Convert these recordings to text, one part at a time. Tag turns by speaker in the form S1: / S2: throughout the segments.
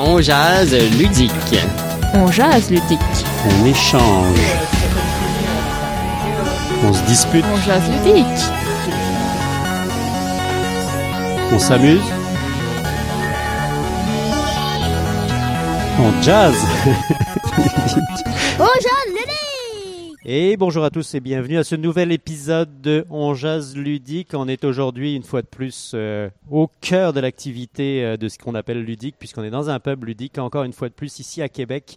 S1: On jase ludique.
S2: On jase ludique.
S3: On échange. On se dispute.
S2: On jase ludique.
S3: On s'amuse. On jazz. Et bonjour à tous et bienvenue à ce nouvel épisode de On jazz ludique. On est aujourd'hui une fois de plus euh, au cœur de l'activité euh, de ce qu'on appelle ludique puisqu'on est dans un pub ludique encore une fois de plus ici à Québec.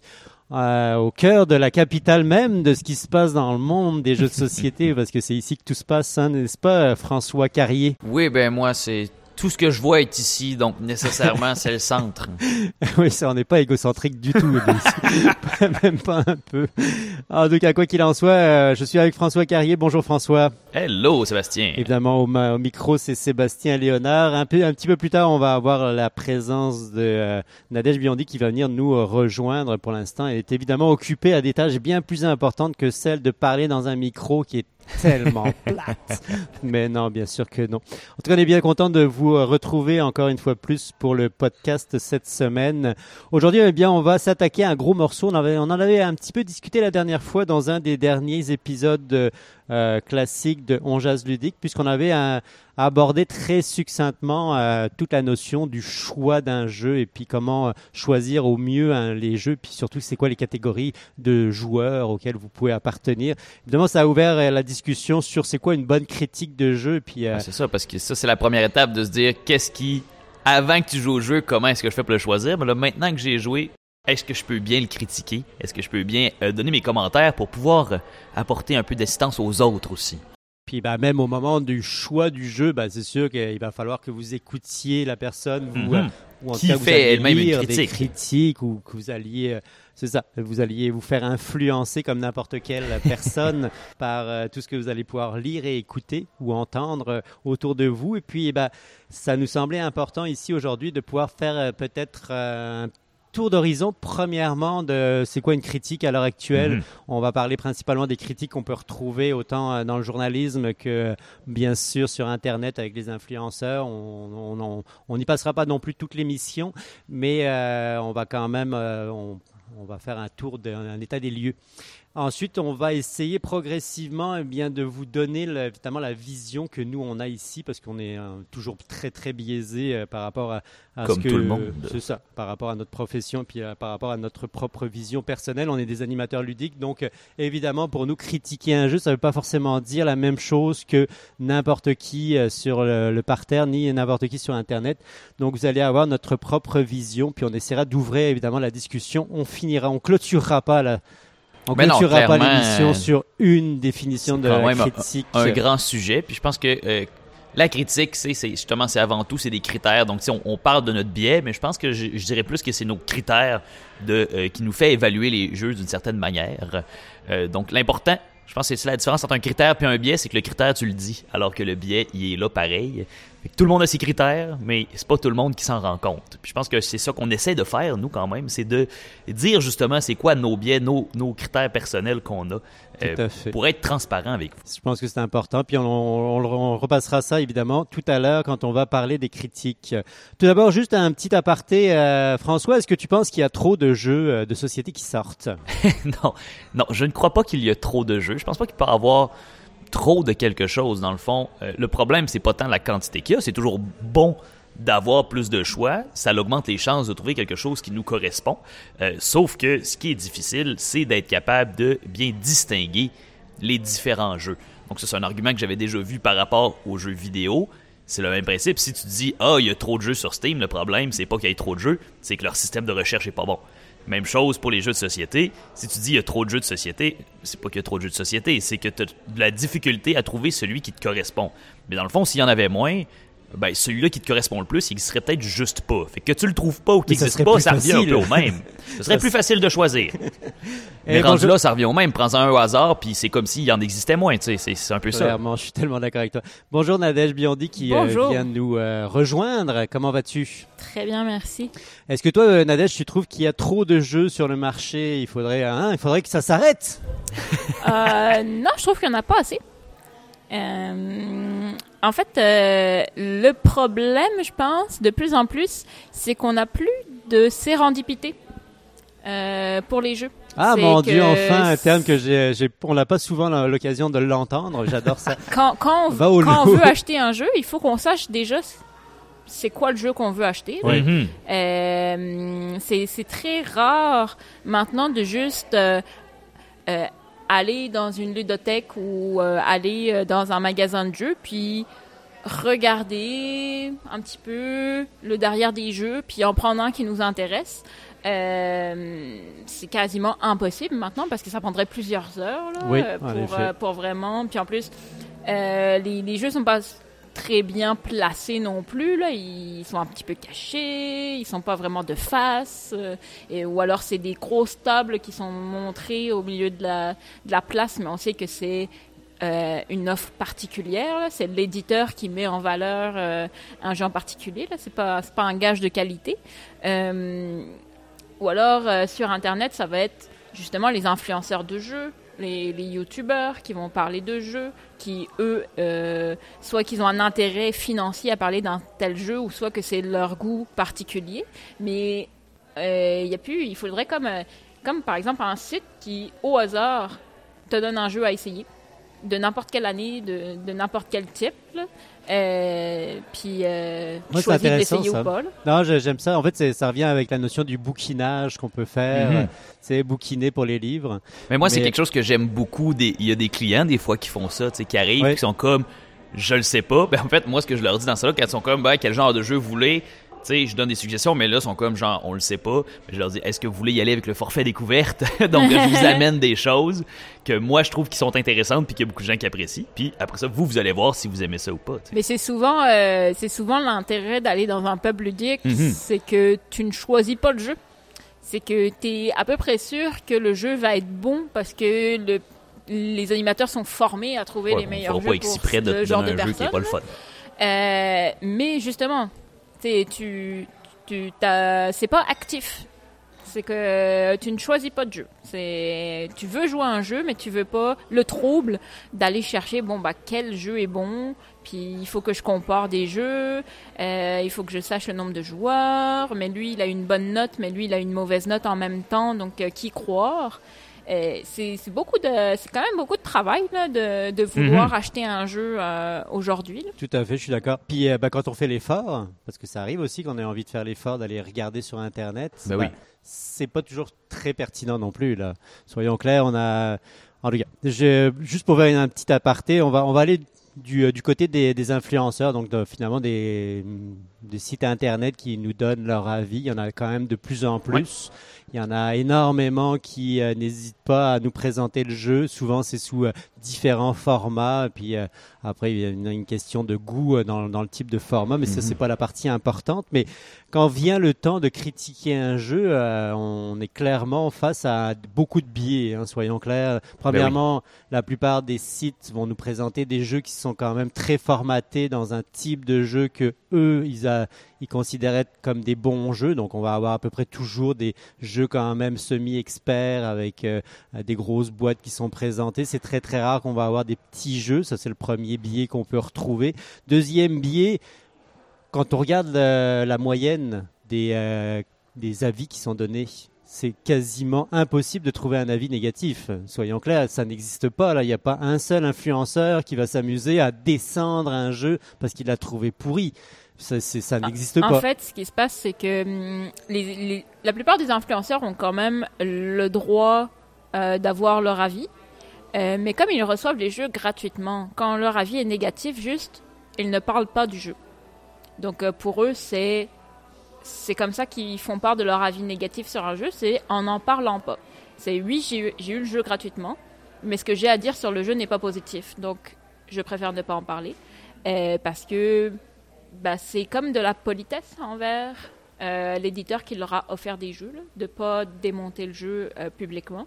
S3: euh, au cœur de la capitale même de ce qui se passe dans le monde des jeux de société, parce que c'est ici que tout se passe, hein, n'est-ce pas, François Carrier?
S4: Oui, ben moi, c'est tout ce que je vois est ici, donc nécessairement, c'est le centre.
S3: oui, ça, on n'est pas égocentrique du tout, même pas un peu. En tout cas, quoi qu'il en soit, euh, je suis avec François Carrier. Bonjour François.
S4: Hello, Sébastien.
S3: Évidemment, au micro, c'est Sébastien Léonard. Un, peu, un petit peu plus tard, on va avoir la présence de euh, Nadège Biondi qui va venir nous euh, rejoindre. Pour l'instant, elle est évidemment occupée à des tâches bien plus importantes que celle de parler dans un micro qui est tellement plate. Mais non, bien sûr que non. En tout cas, on est bien content de vous euh, retrouver encore une fois plus pour le podcast cette semaine. Aujourd'hui, eh bien, on va s'attaquer à un gros morceau. On, avait, on en avait un petit peu discuté la dernière fois dans un des derniers épisodes euh, classiques de On Jazz Ludique, puisqu'on avait un- abordé très succinctement euh, toute la notion du choix d'un jeu et puis comment euh, choisir au mieux hein, les jeux, puis surtout c'est quoi les catégories de joueurs auxquels vous pouvez appartenir. Évidemment, ça a ouvert euh, la discussion sur c'est quoi une bonne critique de jeu, puis euh,
S4: Ouais, c'est ça, parce que ça, c'est la première étape de se dire qu'est-ce qui, avant que tu joues au jeu, comment est-ce que je fais pour le choisir? Mais là, maintenant que j'ai joué, est-ce que je peux bien le critiquer? Est-ce que je peux bien euh, donner mes commentaires pour pouvoir euh, apporter un peu d'assistance aux autres aussi?
S3: Puis bah, même au moment du choix du jeu, bah, c'est sûr qu'il va falloir que vous écoutiez la personne, vous,
S4: Mhm.
S3: euh, ou en
S4: Qui
S3: tout cas vous
S4: fait
S3: alliez
S4: elle-même une
S3: lire des critiques ou que vous alliez, c'est ça, vous alliez vous faire influencer comme n'importe quelle personne par tout ce que vous allez pouvoir lire et écouter ou entendre autour de vous. Et puis, eh ben, ça nous semblait important ici aujourd'hui de pouvoir faire peut-être un tour d'horizon. Premièrement, de c'est quoi une critique à l'heure actuelle?
S4: Mhm.
S3: On va parler principalement des critiques qu'on peut retrouver autant euh, dans le journalisme que bien sûr sur Internet avec les influenceurs. On n'y passera pas non plus toute l'émission, mais euh, on va quand même euh, on, on va faire un tour d'un un état des lieux. Ensuite, on va essayer progressivement eh bien, de vous donner le- évidemment la vision que nous on a ici, parce qu'on est euh, toujours très très biaisé euh, par rapport à, à
S4: Comme
S3: ce que
S4: tout le monde.
S3: c'est ça, par rapport à notre profession, puis euh, par rapport à notre propre vision personnelle. On est des animateurs ludiques, donc euh, évidemment pour nous critiquer un jeu, ça ne veut pas forcément dire la même chose que n'importe qui sur le, le parterre, ni n'importe qui sur Internet. Donc vous allez avoir notre propre vision, puis on essaiera d'ouvrir évidemment la discussion. On finira, on clôturera pas la on
S4: non,
S3: clôturera pas l'émission
S4: euh,
S3: sur une définition de
S4: quand même un-
S3: critique.
S4: un grand sujet. Puis je pense que euh, la critique, c'est c'est- justement, c'est avant tout, c'est des critères. Donc, on, on parle de notre biais, mais je pense que je, je dirais plus que c'est nos critères de, euh, qui nous fait évaluer les jeux d'une certaine manière. Euh, donc, l'important, je pense que c'est la différence entre un critère et un biais, c'est que le critère, tu le dis, alors que le biais, il est là pareil. Tout le monde a ses critères, mais c'est pas tout le monde qui s'en rend compte. Puis je pense que c'est ça qu'on essaie de faire, nous, quand même, c'est de dire justement c'est quoi nos biais, nos, nos critères personnels qu'on a, euh,
S3: Tout à fait.
S4: pour être transparent avec vous.
S3: Je pense que c'est important. Puis on, on- on- on repassera ça évidemment tout à l'heure quand on va parler des critiques. Tout d'abord, juste un petit aparté. euh, François, est-ce que tu penses qu'il y a trop de jeux euh, de société qui sortent?
S4: Non, non, je ne crois pas qu'il y a trop de jeux. Je pense pas qu'il peut y avoir trop de quelque chose dans le fond. Euh, le problème, c'est pas tant la quantité qu'il y a, c'est toujours bon d'avoir plus de choix, ça augmente les chances de trouver quelque chose qui nous correspond. Euh, sauf que ce qui est difficile, c'est d'être capable de bien distinguer les différents jeux. Donc ça, c'est un argument que j'avais déjà vu par rapport aux jeux vidéo. C'est le même principe. Si tu dis ah il y a trop de jeux sur Steam, le problème c'est pas qu'il y ait trop de jeux, c'est que leur système de recherche est pas bon. Même chose pour les jeux de société. Si tu dis il y a trop de jeux de société, c'est pas qu'il y a trop de jeux de société, c'est que tu as de la difficulté à trouver celui qui te correspond. Mais dans le fond, s'il y en avait moins, ben celui-là qui te correspond le plus, il serait peut-être juste pas. Fait que tu le trouves pas ou qu'il n'existe pas, ça revient un
S3: facile.
S4: peu au même. Ce serait
S3: Ça
S4: plus facile de choisir. Mais rendu
S3: bonjour.
S4: là, ça revient au même. Prends-en un au hasard, puis c'est comme s'il y en existait moins. tu sais. C'est un peu ça.
S3: Clairement, je suis tellement d'accord avec toi. Bonjour Nadège Biondi qui euh, vient de nous euh, rejoindre. Comment vas-tu?
S2: Très bien, merci.
S3: Est-ce que toi, euh, Nadège, tu trouves qu'il y a trop de jeux sur le marché? Il faudrait, hein, il faudrait que ça s'arrête.
S2: Euh, non, je trouve qu'il n'y en a pas assez. Euh, En fait, euh, le problème, je pense, de plus en plus, c'est qu'on n'a plus de sérendipité euh, pour les jeux.
S3: Ah mon dieu, enfin un terme que j'ai, j'ai- on n'a pas souvent l'occasion de l'entendre. J'adore ça.
S2: Quand, quand, on,
S3: Va au
S2: quand on veut acheter un jeu, il faut qu'on sache déjà c'est quoi le jeu qu'on veut acheter.
S3: Oui.
S4: Mhm.
S2: Euh, c'est c'est très rare maintenant de juste euh, euh, aller dans une ludothèque ou euh, aller euh, dans un magasin de jeux puis regarder un petit peu le derrière des jeux puis en prendre un qui nous intéresse. Euh, c'est quasiment impossible maintenant parce que ça prendrait plusieurs heures là,
S3: Oui, en
S2: pour, pour vraiment. Puis en plus, les, les jeux sont pas très bien placés non plus là. Ils sont un petit peu cachés ils sont pas vraiment de face euh, et ou alors c'est des grosses tables qui sont montrées au milieu de la place mais on sait que c'est euh, une offre particulière c'est l'éditeur qui met en valeur euh, un jeu en particulier là. C'est pas pas un gage de qualité. Ou alors sur internet ça va être justement les influenceurs de jeux les, les youtubeurs qui vont parler de jeux qui eux euh, soit qu'ils ont un intérêt financier à parler d'un tel jeu ou soit que c'est leur goût particulier mais euh, il y a plus il faudrait comme euh, comme par exemple un site qui au hasard te donne un jeu à essayer de n'importe quelle année de, de n'importe quel type là. Euh, puis euh,
S3: Moi,
S2: choisis d'essayer
S3: ça.
S2: ou pas là.
S3: Non, j'ai- j'aime ça. En fait, ça revient avec la notion du bouquinage qu'on peut faire.
S4: Mhm.
S3: C'est bouquiner pour les livres.
S4: Mais moi, c'est quelque chose que j'aime beaucoup. Des- Il y a des clients, des fois, qui font ça, qui arrivent,
S3: Ouais.
S4: qui sont comme, je le sais pas. Ben, en fait, moi, ce que je leur dis dans ça, là, quand ils sont comme, ben, quel genre de jeu vous voulez, tu sais, je donne des suggestions, mais là, ils sont comme, genre, on le sait pas. Mais je leur dis, est-ce que vous voulez y aller avec le forfait découverte? Donc, je vous amène des choses que moi, je trouve qui sont intéressantes, puis qu'il y a beaucoup de gens qui apprécient. Puis après ça, vous, vous allez voir si vous aimez ça ou pas.
S2: Mais c'est souvent, euh, c'est souvent l'intérêt d'aller dans un pub ludique,
S4: Mhm.
S2: c'est que tu ne choisis pas le jeu. C'est que tu es à peu près sûr que le jeu va être bon parce que le, les animateurs sont formés à trouver
S4: Ouais,
S2: les meilleurs jeux
S4: pas
S2: pour
S4: exprès de
S2: ce genre de
S4: un jeu qui est pas le fun.
S2: Euh, mais justement, tu, tu, c'est pas actif. C'est que tu ne choisis pas de jeu. C'est, tu veux jouer à un jeu, mais tu veux pas le trouble d'aller chercher, bon, bah, quel jeu est bon, puis il faut que je compare des jeux, euh, il faut que je sache le nombre de joueurs, mais lui, il a une bonne note, mais lui, il a une mauvaise note en même temps, donc euh, qui croire? Euh, c'est beaucoup de c'est quand même beaucoup de travail là, de, de vouloir
S4: Mhm.
S2: acheter un jeu euh, aujourd'hui.
S3: Tout à fait, je suis d'accord. Puis euh, bah, quand on fait l'effort, parce que ça arrive aussi qu'on ait envie de faire l'effort d'aller regarder sur Internet,
S4: Ben oui.
S3: c'est pas toujours très pertinent non plus. Là. Soyons clairs, on a... En tout cas, je- juste pour faire un petit aparté, on va, on va aller du, du côté des, des influenceurs, donc de- finalement des, des sites Internet qui nous donnent leur avis. Il y en a quand même de plus en plus. Il y en a énormément qui euh, n'hésitent pas à nous présenter le jeu. Souvent, c'est sous euh, différents formats. Puis euh, après, il y a une, une question de goût dans, dans le type de format, mais ça,
S4: Mhm.
S3: c'est pas la partie importante. Mais quand vient le temps de critiquer un jeu, on est clairement face à beaucoup de biais, hein, soyons clairs. Premièrement, la plupart des sites vont nous présenter des jeux qui sont quand même très formatés dans un type de jeu que eux, ils, a- ils considéraient comme des bons jeux. Donc, on va avoir à peu près toujours des jeux quand même semi-experts avec euh, des grosses boîtes qui sont présentées. C'est très très rare qu'on va avoir des petits jeux. Ça, c'est le premier biais qu'on peut retrouver. Deuxième biais, quand on regarde euh, la moyenne des, euh, des avis qui sont donnés, c'est quasiment impossible de trouver un avis négatif. Soyons clairs, ça n'existe pas. Là, il n'y a pas un seul influenceur qui va s'amuser à descendre un jeu parce qu'il l'a trouvé pourri. Ça, ça n'existe
S2: En
S3: pas.
S2: fait, ce qui se passe, c'est que hum, les, les- la plupart des influenceurs ont quand même le droit euh, d'avoir leur avis. Euh, mais comme ils reçoivent les jeux gratuitement, quand leur avis est négatif, juste, ils ne parlent pas du jeu. Donc euh, pour eux, c'est c'est comme ça qu'ils font part de leur avis négatif sur un jeu, c'est en n'en parlant pas. C'est oui, j'ai eu, j'ai eu le jeu gratuitement, mais ce que j'ai à dire sur le jeu n'est pas positif. Donc je préfère ne pas en parler euh, parce que bah, c'est comme de la politesse envers euh, l'éditeur qui leur a offert des jeux, de pas démonter le jeu euh, publiquement.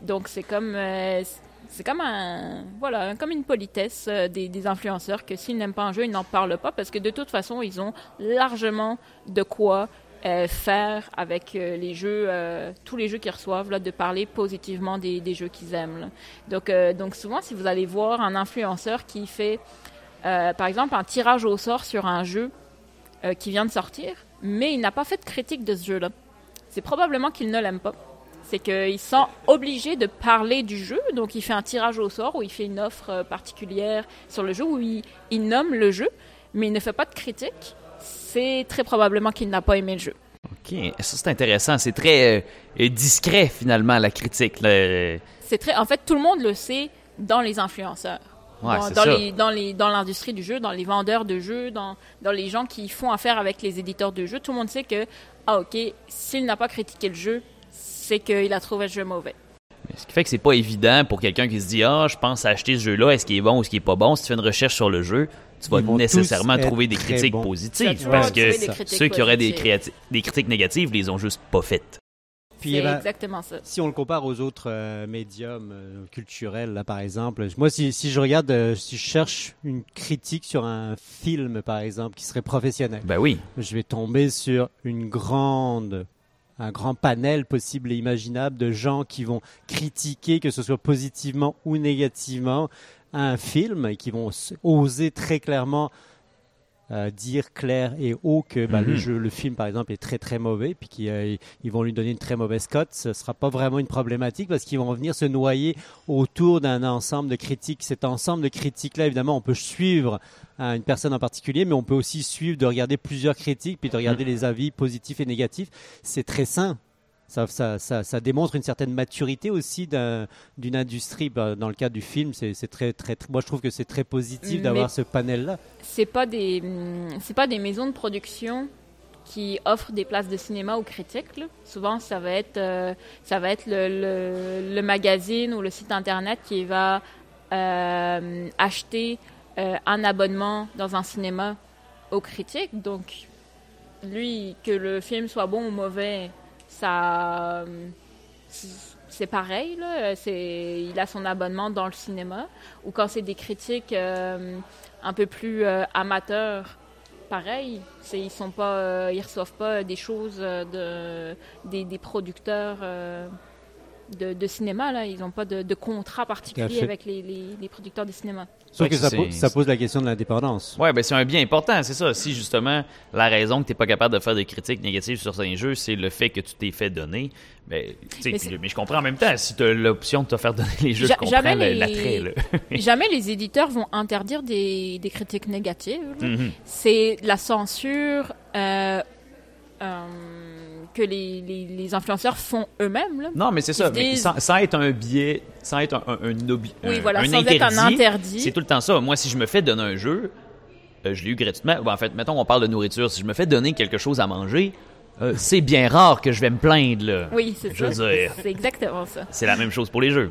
S2: Donc c'est comme euh, c'est comme un voilà comme une politesse euh, des, des influenceurs que s'ils n'aiment pas un jeu ils n'en parlent pas parce que de toute façon ils ont largement de quoi euh, faire avec euh, les jeux tous les jeux qu'ils reçoivent là de parler positivement des, des jeux qu'ils aiment là. donc donc souvent si vous allez voir un influenceur qui fait euh, par exemple, un tirage au sort sur un jeu euh, qui vient de sortir, mais il n'a pas fait de critique de ce jeu-là. C'est probablement qu'il ne l'aime pas. C'est qu'il sent obligé de parler du jeu, donc il fait un tirage au sort où il fait une offre euh, particulière sur le jeu, où il, il nomme le jeu, mais il ne fait pas de critique. C'est très probablement qu'il n'a pas aimé le jeu.
S4: OK, ça c'est intéressant. C'est très euh, discret finalement la critique.
S2: C'est très, en fait, tout le monde le sait dans les influenceurs.
S4: Ouais,
S2: dans,
S4: c'est
S2: dans
S4: ça.
S2: les, dans, les, dans l'industrie du jeu, dans les vendeurs de jeux, dans, dans les gens qui font affaire avec les éditeurs de jeux, tout le monde sait que, ah ok, s'il n'a pas critiqué le jeu, c'est qu'il a trouvé le jeu mauvais.
S4: Ce qui fait que c'est pas évident pour quelqu'un qui se dit ah je pense acheter ce jeu-là, est-ce qu'il est bon ou est-ce qu'il est pas bon? Si tu fais une recherche sur le jeu, tu vas nécessairement trouver des critiques positives parce que ceux qui auraient des, des critiques négatives les ont juste pas faites.
S3: Puis,
S2: c'est
S3: eh ben,
S2: exactement ça.
S3: Si on le compare aux autres euh, médiums euh, culturels, là, par exemple, moi, si, si je regarde, euh, si je cherche une critique sur un film, par exemple, qui serait professionnel,
S4: Ben oui.
S3: je vais tomber sur une grande, un grand panel possible et imaginable de gens qui vont critiquer, que ce soit positivement ou négativement, un film et qui vont oser très clairement euh, dire clair et haut que bah, le
S4: Mhm.
S3: jeu, le film par exemple est très très mauvais, puis qu'ils euh, vont lui donner une très mauvaise cote, ce sera pas vraiment une problématique parce qu'ils vont venir se noyer autour d'un ensemble de critiques. Cet ensemble de critiques là, évidemment, on peut suivre à une personne en particulier, mais on peut aussi suivre de regarder plusieurs critiques puis de regarder les avis positifs et négatifs. C'est très sain. Ça, ça, ça, ça démontre une certaine maturité aussi d'un- d'une industrie. Bah, Dans le cas du film, c'est très, très, très- moi je trouve que c'est très positif d'avoir ce panel-là.
S2: C'est pas des, hum, c'est pas des maisons de production qui offrent des places de cinéma aux critiques. là. Souvent, ça va être, euh, ça va être le, le- le magazine ou le site internet qui va euh, acheter euh, un abonnement dans un cinéma aux critiques. Donc, lui, que le film soit bon ou mauvais, euh, c'est pareil. Là. Il a son abonnement dans le cinéma. Ou quand c'est des critiques euh, un peu plus euh, amateurs, pareil. Ils sont pas, ils reçoivent pas des choses de, des, des producteurs de, de cinéma. Là. Ils n'ont pas de, de contrat particulier avec les, les, les producteurs de cinéma.
S3: Sauf que ça,
S4: c'est-
S3: po- ça pose la question de l'indépendance.
S4: Ouais, ben c'est un bien important, c'est ça. Si justement la raison que t'es pas capable de faire des critiques négatives sur certains jeux, c'est le fait que tu t'es fait donner, ben, tu
S2: Mais
S4: puis- mais, je comprends en même temps. Si tu as l'option de te faire donner les jeux,
S2: Ja-
S4: je comprends
S2: les-
S4: l'attrait. là.
S2: Jamais les éditeurs vont interdire des, des critiques négatives.
S4: Mhm.
S2: C'est la censure euh, euh, que les, les, les influenceurs font eux-mêmes. là.
S4: Non, mais c'est ça.
S2: se
S4: Mais
S2: disent-
S4: sans, sans être un biais, sans être un, un, un, obi-
S2: Oui, voilà,
S4: un
S2: sans être un interdit.
S4: C'est tout le temps ça. Moi, si je me fais donner un jeu, euh, je l'ai eu gratuitement. Bon, en fait, mettons, on parle de nourriture. Si je me fais donner quelque chose à manger, euh, c'est bien rare que je vais me plaindre. Là.
S2: Oui, c'est
S4: Je
S2: ça.
S4: veux dire.
S2: C'est exactement ça.
S4: C'est la même chose pour les jeux.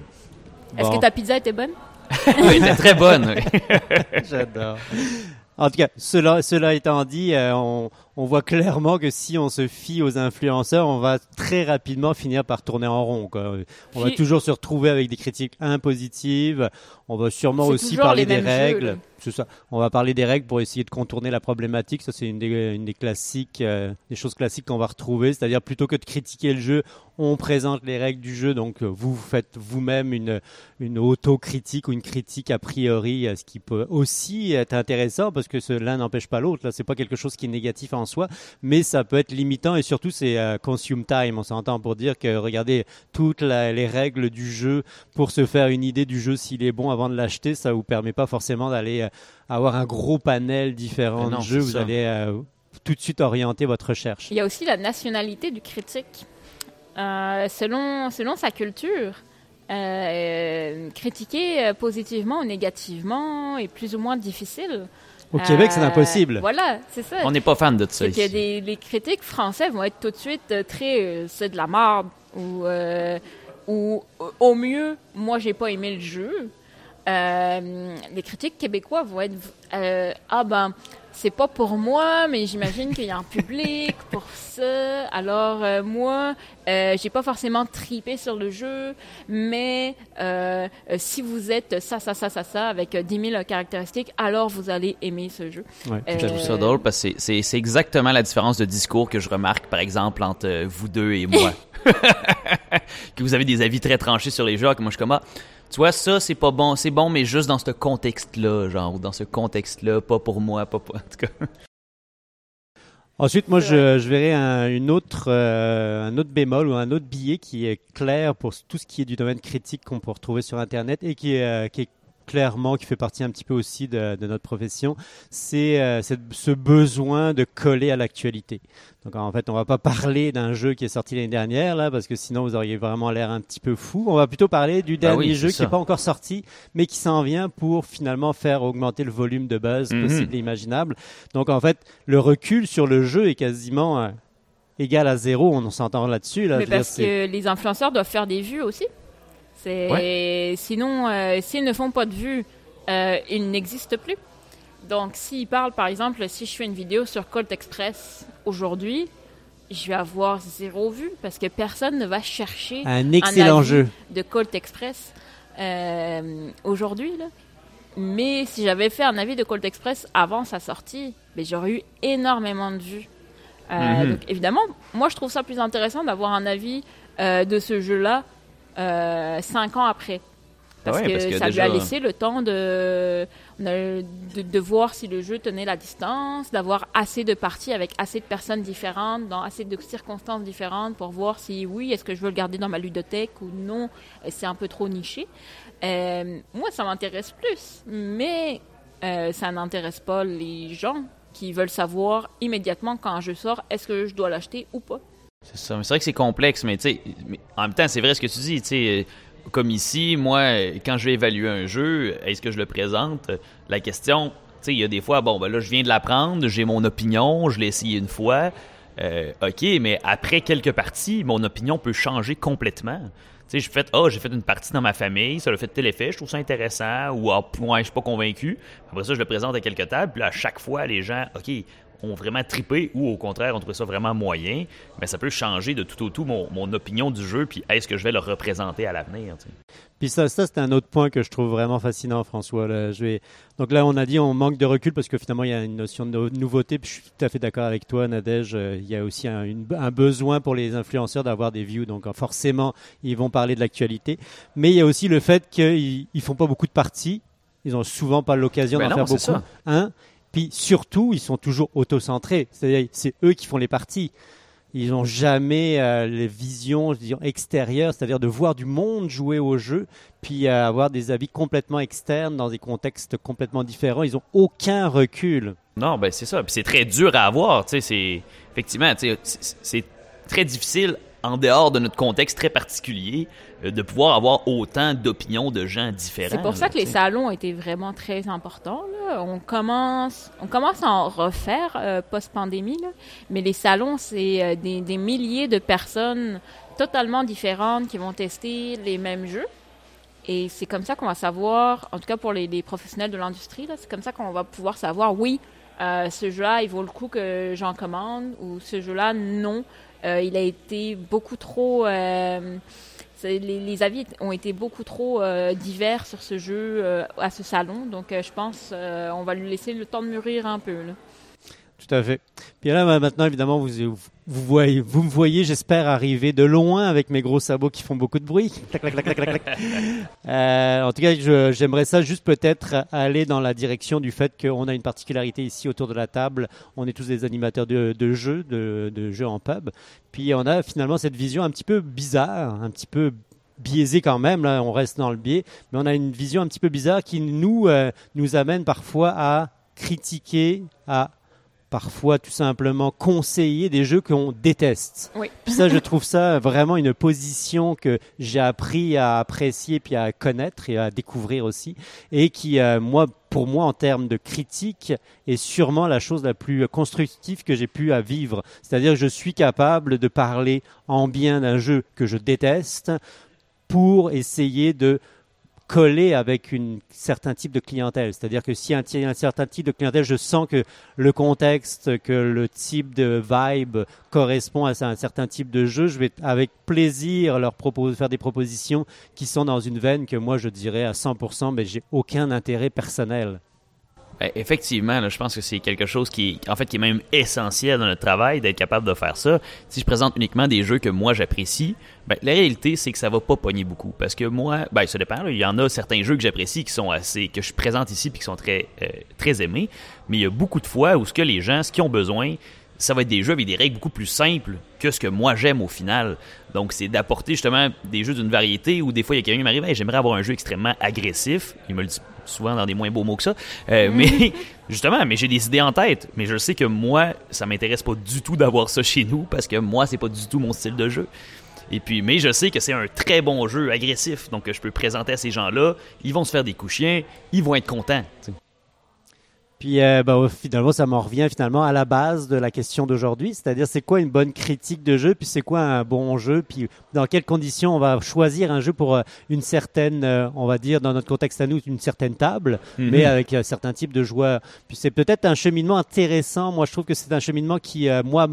S2: Est-ce que ta pizza était bonne?
S4: Elle était très bonne.
S3: J'adore. En tout cas, cela, cela étant dit, euh, on, on voit clairement que si on se fie aux influenceurs, on va très rapidement finir par tourner en rond. Quoi. On va toujours se retrouver avec des critiques impositives. On va sûrement aussi parler des
S2: jeux,
S3: règles. On va parler des règles pour essayer de contourner la problématique. Ça, c'est une des, classiques, euh, des choses classiques qu'on va retrouver. C'est-à-dire plutôt que de critiquer le jeu, on présente les règles du jeu. Donc, euh, vous faites vous-même une, autocritique ou une critique a priori, euh, ce qui peut aussi être intéressant parce que l'un n'empêche pas l'autre. Là, c'est pas quelque chose qui est négatif en soi, mais ça peut être limitant et surtout c'est consume time. On s'entend pour dire que regardez toutes les règles du jeu pour se faire une idée du jeu s'il est bon avant de l'acheter, ça vous permet pas forcément d'aller avoir un gros panel différent
S4: non,
S3: de jeux. Vous
S4: ça.
S3: allez euh, tout de suite orienter votre recherche.
S2: Il y a aussi la nationalité du critique. Euh, selon, selon sa culture, euh, critiquer euh, positivement ou négativement est plus ou moins difficile.
S3: Au Québec, c'est
S2: Euh,
S3: impossible.
S2: Voilà, c'est ça.
S4: On n'est pas fan de ça
S2: C'est que
S4: ici.
S2: des, les critiques français vont être tout de suite euh, très euh, c'est de la merde ou euh, ou euh, au mieux moi j'ai pas aimé le jeu. Euh, les critiques québécois vont être euh, ah ben c'est pas pour moi mais j'imagine qu'il y a un public pour ça alors euh, moi euh, j'ai pas forcément tripé sur le jeu mais si vous êtes ça ça ça ça ça avec euh, 10 000 caractéristiques alors vous allez aimer ce jeu
S3: Ouais,
S4: Je trouve ça drôle parce que c'est- exactement la différence de discours que je remarque, par exemple, entre vous deux et moi. que vous avez des avis très tranchés sur les jeux, que moi je suis comme, ah, tu vois, ça, c'est pas bon. C'est bon, mais juste dans ce contexte-là, genre, ou dans ce contexte-là, pas pour moi, pas pour. En tout cas.
S3: Ensuite, moi, je, je verrais un, une autre, euh, un autre bémol ou un autre billet qui est clair pour tout ce qui est du domaine critique qu'on peut retrouver sur Internet et qui est, euh, qui est clairement, qui fait partie un petit peu aussi de, de notre profession, c'est euh, cette- ce besoin de coller à l'actualité. Donc en fait, on va pas parler d'un jeu qui est sorti l'année dernière là, parce que sinon vous auriez vraiment l'air un petit peu fou. On va plutôt parler du
S4: Bah
S3: dernier
S4: oui,
S3: jeu
S4: c'est
S3: qui n'est pas encore sorti, mais qui s'en vient pour finalement faire augmenter le volume de buzz
S4: Mhm.
S3: possible et imaginable. Donc en fait, le recul sur le jeu est quasiment euh, égal à zéro. On s'entend là-dessus là.
S2: Mais
S3: dire,
S2: parce
S3: c'est-
S2: que les influenceurs doivent faire des vues aussi. C'est sinon euh, s'ils ne font pas de vues, euh, ils n'existent plus. Donc s'ils parlent par exemple, si je fais une vidéo sur Colt Express aujourd'hui, je vais avoir zéro vue parce que personne ne va chercher
S3: un excellent
S2: avis
S3: jeu.
S2: de Colt Express euh, aujourd'hui. Mais si j'avais fait un avis de Colt Express avant sa sortie, ben, j'aurais eu énormément de vues.
S4: Mhm.
S2: donc, évidemment, moi je trouve ça plus intéressant d'avoir un avis de ce jeu-là euh, cinq ans après. Parce,
S4: Ah ouais,
S2: que
S4: parce que
S2: ça
S4: déjà-
S2: lui a laissé le temps de, de, de voir si le jeu tenait la distance, d'avoir assez de parties avec assez de personnes différentes, dans assez de circonstances différentes pour voir si oui, est-ce que je veux le garder dans ma ludothèque ou non, c'est un peu trop niché. Euh, moi, ça m'intéresse plus, mais euh, ça n'intéresse pas les gens qui veulent savoir immédiatement quand un jeu sort, est-ce que je dois l'acheter ou pas.
S4: C'est ça. C'est vrai que c'est complexe, mais tu en même temps, c'est vrai ce que tu dis. Euh, comme ici, moi, quand je vais évaluer un jeu, est-ce que je le présente? La question, il y a des fois, bon, ben là, je viens de l'apprendre, j'ai mon opinion, je l'ai essayé une fois. Euh, ok, mais après quelques parties, mon opinion peut changer complètement. Tu sais, j'ai fait, oh, j'ai fait une partie dans ma famille, ça a fait tel effet, je trouve ça intéressant, ou ah, ouais, je suis pas convaincu. Après ça, je le présente à quelques tables, puis à chaque fois, les gens, ok, ont vraiment trippé ou au contraire ont trouvé ça vraiment moyen, mais ça peut changer de tout au tout mon, mon opinion du jeu, puis est-ce que je vais le représenter à l'avenir.
S3: Puis ça, ça c'est un autre point que je trouve vraiment fascinant, François. là. Je vais... Donc là, on a dit on manque de recul parce que finalement, il y a une notion de no- nouveauté. Puis je suis tout à fait d'accord avec toi, Nadège. Euh, Il y a aussi un, une- un besoin pour les influenceurs d'avoir des views. Donc euh, forcément, ils vont parler de l'actualité. Mais il y a aussi le fait qu'ils ils font pas beaucoup de parties. Ils ont souvent pas l'occasion
S4: Ben
S3: d'en faire beaucoup.
S4: ça.
S3: Hein? Puis surtout, ils sont toujours autocentrés. C'est-à-dire, c'est eux qui font les parties. Ils n'ont jamais euh, les visions extérieures, c'est-à-dire de voir du monde jouer au jeu, puis euh, avoir des avis complètement externes dans des contextes complètement différents. Ils n'ont aucun recul.
S4: Non, ben c'est ça. Puis c'est très dur à avoir. C'est effectivement, c'est très difficile en dehors de notre contexte très particulier euh, de pouvoir avoir autant d'opinions de gens différents.
S2: C'est pour ça
S4: là,
S2: que les salons étaient vraiment très importants. là. On commence, on commence à en refaire euh, post-pandémie, mais les salons, c'est euh, des, des milliers de personnes totalement différentes qui vont tester les mêmes jeux. Et c'est comme ça qu'on va savoir, en tout cas pour les, les professionnels de l'industrie, c'est comme ça qu'on va pouvoir savoir, oui, euh, ce jeu-là, il vaut le coup que j'en commande, ou ce jeu-là, non, Euh, il a été beaucoup trop... euh, les, avis ont été beaucoup trop euh, divers sur ce jeu à ce salon, donc je pense on va lui laisser le temps de mûrir un peu.
S3: Tout à fait. Puis là, ma- maintenant, évidemment, vous, vous, voyez, vous me voyez, j'espère, arriver de loin avec mes gros sabots qui font beaucoup de bruit. Euh, en tout cas, j'aimerais ça juste peut-être aller dans la direction du fait qu'on a une particularité ici autour de la table. On est tous des animateurs de, jeux, de, jeux en pub. Puis on a finalement cette vision un petit peu bizarre, un petit peu biaisée quand même, là on reste dans le biais, mais on a une vision un petit peu bizarre qui nous, euh, nous amène parfois à critiquer, à parfois tout simplement conseiller des jeux qu'on déteste.
S2: Oui.
S3: Puis ça, je trouve ça vraiment une position que j'ai appris à apprécier puis à connaître et à découvrir aussi, et qui, euh, moi, pour moi, en termes de critique, est sûrement la chose la plus constructive que j'ai pu à vivre. C'est-à-dire que je suis capable de parler en bien d'un jeu que je déteste pour essayer de coller avec un certain type de clientèle. C'est-à-dire que si un, un certain type de clientèle, je sens que le contexte, que le type de vibe correspond à un certain type de jeu, je vais avec plaisir leur proposer, faire des propositions qui sont dans une veine que moi je dirais à 100%, mais j'ai aucun intérêt personnel.
S4: Eh, effectivement, je pense que c'est quelque chose qui en fait, est même essentiel dans notre travail, d'être capable de faire ça. Si je présente uniquement des jeux que moi j'apprécie, ben, la réalité, c'est que ça va pas pogner beaucoup. Parce que moi, ben, ça dépend. Il y en a certains jeux que j'apprécie qui sont assez, que je présente ici puis qui sont très, euh, très aimés. Mais il y a beaucoup de fois où ce que les gens, ce qu'ils ont besoin, ça va être des jeux avec des règles beaucoup plus simples que ce que moi j'aime au final. Donc, c'est d'apporter justement des jeux d'une variété où des fois, il y a quelqu'un qui m'arrive, j'aimerais avoir un jeu extrêmement agressif. Il me le dit souvent dans des moins beaux mots que ça. Euh, mm. Mais justement, mais j'ai des idées en tête. Mais je sais que moi, ça m'intéresse pas du tout d'avoir ça chez nous parce que moi, c'est pas du tout mon style de jeu. Et puis, mais je sais que c'est un très bon jeu agressif, donc je peux présenter à ces gens-là. Ils vont se faire des couchiens, ils vont être contents.
S3: Puis euh, bah, finalement, ça m'en revient finalement à la base de la question d'aujourd'hui, c'est-à-dire c'est quoi une bonne critique de jeu, puis c'est quoi un bon jeu, puis dans quelles conditions on va choisir un jeu pour euh, une certaine, euh, on va dire dans notre contexte à nous, une certaine table, mhm. mais avec un certain type de joueurs. Puis c'est peut-être un cheminement intéressant. Moi, je trouve que c'est un cheminement qui, moi,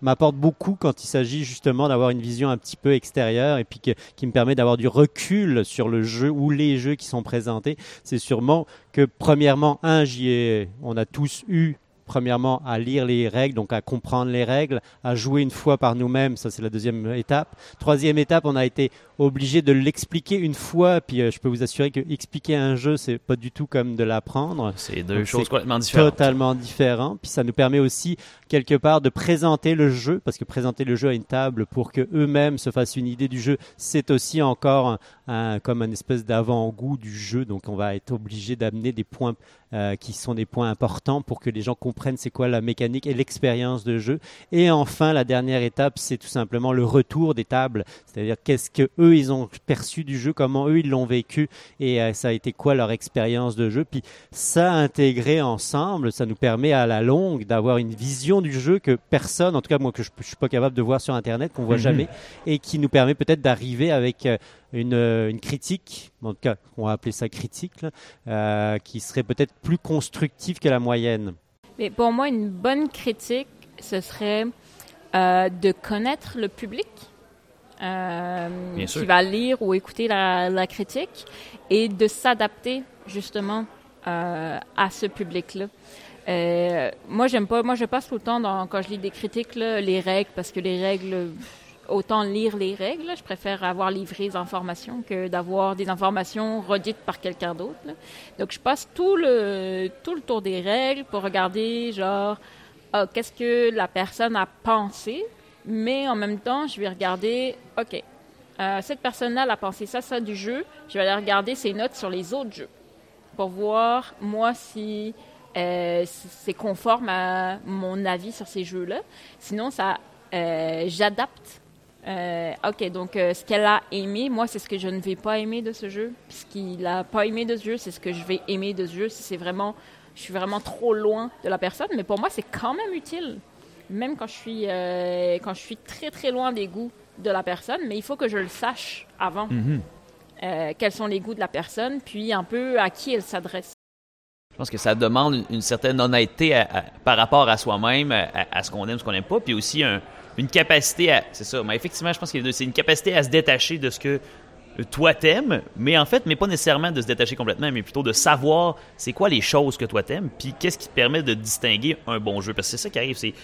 S3: m'apporte beaucoup quand il s'agit justement d'avoir une vision un petit peu extérieure et puis qui me permet d'avoir du recul sur le jeu ou les jeux qui sont présentés. C'est sûrement que premièrement, un, j'y ai, on a tous eu premièrement à lire les règles, donc à comprendre les règles, à jouer une fois par nous-mêmes, ça c'est la deuxième étape. Troisième étape, on a été obligé de l'expliquer une fois, puis euh, je peux vous assurer que expliquer un jeu, c'est pas du tout comme de l'apprendre.
S4: C'est deux choses complètement différentes.
S3: Totalement différent. Puis ça nous permet aussi quelque part de présenter le jeu, parce que présenter le jeu à une table pour que eux-mêmes se fassent une idée du jeu, c'est aussi encore un, comme un espèce d'avant-goût du jeu. Donc on va être obligé d'amener des points euh, qui sont des points importants pour que les gens comprennent c'est quoi la mécanique et l'expérience de jeu. Et enfin, la dernière étape, c'est tout simplement le retour des tables, c'est-à-dire qu'est-ce que eux ils ont perçu du jeu, comment eux ils l'ont vécu et euh, ça a été quoi leur expérience de jeu. Puis ça intégré ensemble, ça nous permet à la longue d'avoir une vision du jeu que personne, en tout cas moi que je, je suis pas capable de voir sur internet, qu'on voit mhm. jamais, et qui nous permet peut-être d'arriver avec euh, une, euh, une, critique, en tout cas on va appeler ça critique, euh, qui serait peut-être plus constructive que la moyenne.
S2: Mais pour moi, une bonne critique, ce serait de connaître le public. qui va lire ou écouter la, la critique et de s'adapter justement à ce public-là. Euh, moi, j'aime pas. Moi, je passe tout le temps dans, quand je lis des critiques là, les règles parce que les règles, autant lire les règles. je préfère avoir livré des informations que d'avoir des informations redites par quelqu'un d'autre. Donc, je passe tout le tout le tour des règles pour regarder genre ah, qu'est-ce que la personne a pensé, mais en même temps, je vais regarder ok. Euh, cette personne-là a pensé ça, ça du jeu. Je vais aller regarder ses notes sur les autres jeux pour voir moi si euh, c'est conforme à mon avis sur ces jeux-là. Sinon, ça, euh, j'adapte. Euh, ok, donc ce qu'elle a aimé, moi, c'est ce que je ne vais pas aimer de ce jeu. Ce qu'il a pas aimé de ce jeu, c'est ce que je vais aimer de ce jeu. Si c'est vraiment, je suis vraiment trop loin de la personne, mais pour moi, c'est quand même utile, même quand je suis quand je suis très très loin des goûts de la personne. Mais il faut que je le sache avant. Mm-hmm. quels sont les goûts de la personne, puis un peu à qui elle s'adresse.
S4: Je pense que ça demande une, certaine honnêteté par rapport à soi-même, à, ce qu'on aime, ce qu'on n'aime pas, puis aussi une capacité à. C'est ça, mais effectivement, je pense que c'est une capacité à se détacher de ce que toi t'aimes, mais en fait, mais pas nécessairement de se détacher complètement, mais plutôt de savoir c'est quoi les choses que toi t'aimes, puis qu'est-ce qui te permet de distinguer un bon jeu. Parce que c'est ça qui arrive. C'est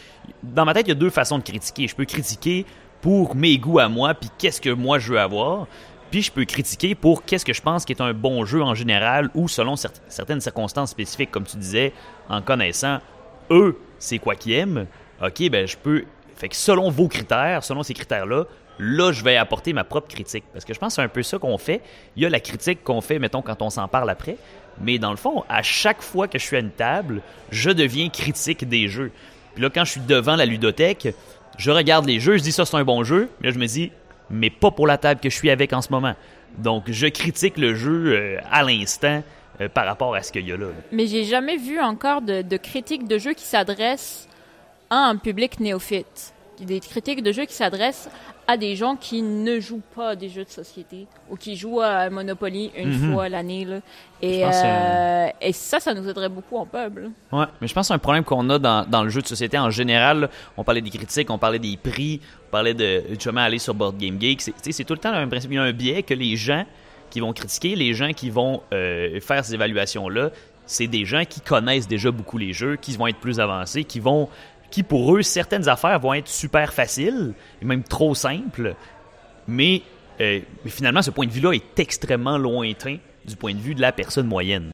S4: dans ma tête, il y a deux façons de critiquer. Je peux critiquer pour mes goûts à moi, puis qu'est-ce que moi je veux avoir. Puis je peux critiquer pour qu'est-ce que je pense qui est un bon jeu en général ou selon certaines circonstances spécifiques, comme tu disais, en connaissant eux, c'est quoi qu'ils aiment. Ok, ben je peux. Fait que selon vos critères, selon ces critères-là, là, je vais apporter ma propre critique. Parce que je pense que c'est un peu ça qu'on fait. Il y a la critique qu'on fait, mettons, quand on s'en parle après. Mais dans le fond, à chaque fois que je suis à une table, je deviens critique des jeux. Puis là, quand je suis devant la ludothèque, je regarde les jeux, je dis ça c'est un bon jeu. Mais là, je me dis, mais pas pour la table que je suis avec en ce moment. Donc, je critique le jeu euh, à l'instant euh, par rapport à ce qu'il y a là.
S2: Mais j'ai jamais vu encore de, de critiques de jeux qui s'adressent à un public néophyte. Des critiques de jeux qui s'adressent à des gens qui ne jouent pas à des jeux de société ou qui jouent à Monopoly une mhm. fois l'année. Et, euh, et ça, ça nous aiderait beaucoup en peuple.
S4: Ouais, mais je pense que c'est un problème qu'on a dans, dans, le jeu de société en général. On parlait des critiques, on parlait des prix, on parlait de justement aller sur Board Game Geek. C'est tout le temps un principe. Il y a un biais que les gens qui vont critiquer, les gens qui vont euh, faire ces évaluations-là, c'est des gens qui connaissent déjà beaucoup les jeux, qui vont être plus avancés, qui vont qui pour eux certaines affaires vont être super faciles et même trop simples, mais, euh, mais finalement ce point de vue-là est extrêmement lointain du point de vue de la personne moyenne.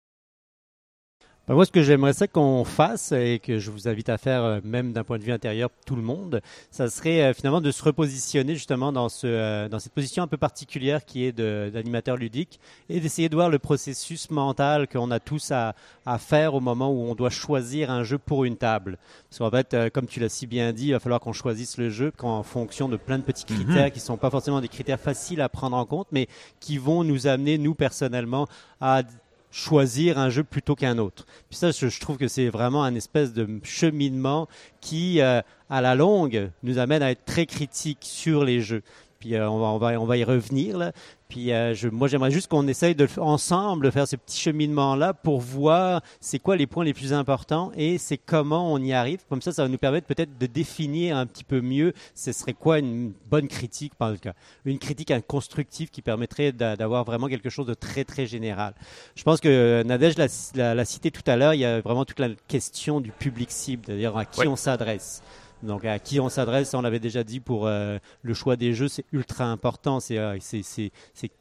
S3: Ben, moi, ce que j'aimerais ça qu'on fasse et que je vous invite à faire, euh, même d'un point de vue intérieur, tout le monde, ça serait euh, finalement de se repositionner justement dans, ce, euh, dans cette position un peu particulière qui est d'animateur ludique et d'essayer de voir le processus mental qu'on a tous à, à, faire au moment où on doit choisir un jeu pour une table. Parce qu'en fait, comme tu l'as si bien dit, il va falloir qu'on choisisse le jeu en fonction de plein de petits mhm. critères qui ne sont pas forcément des critères faciles à prendre en compte, mais qui vont nous amener, nous personnellement, à choisir un jeu plutôt qu'un autre. Puis ça, je, trouve que c'est vraiment un espèce de cheminement qui, euh, à la longue, nous amène à être très critique sur les jeux. Puis euh, on, va, on, va, on va y revenir là. Puis euh, je, moi, j'aimerais juste qu'on essaye de ensemble faire ce petit cheminement-là pour voir c'est quoi les points les plus importants et c'est comment on y arrive. Comme ça, ça va nous permettre peut-être de définir un petit peu mieux ce serait quoi une bonne critique, par cas, une critique constructive qui permettrait d'avoir vraiment quelque chose de très très général. Je pense que Nadège l'a cité tout à l'heure. Il y a vraiment toute la question du public cible, c'est-à-dire à qui on s'adresse. Donc à qui on s'adresse, on l'avait déjà dit pour euh, le choix des jeux, c'est ultra important. C'est euh,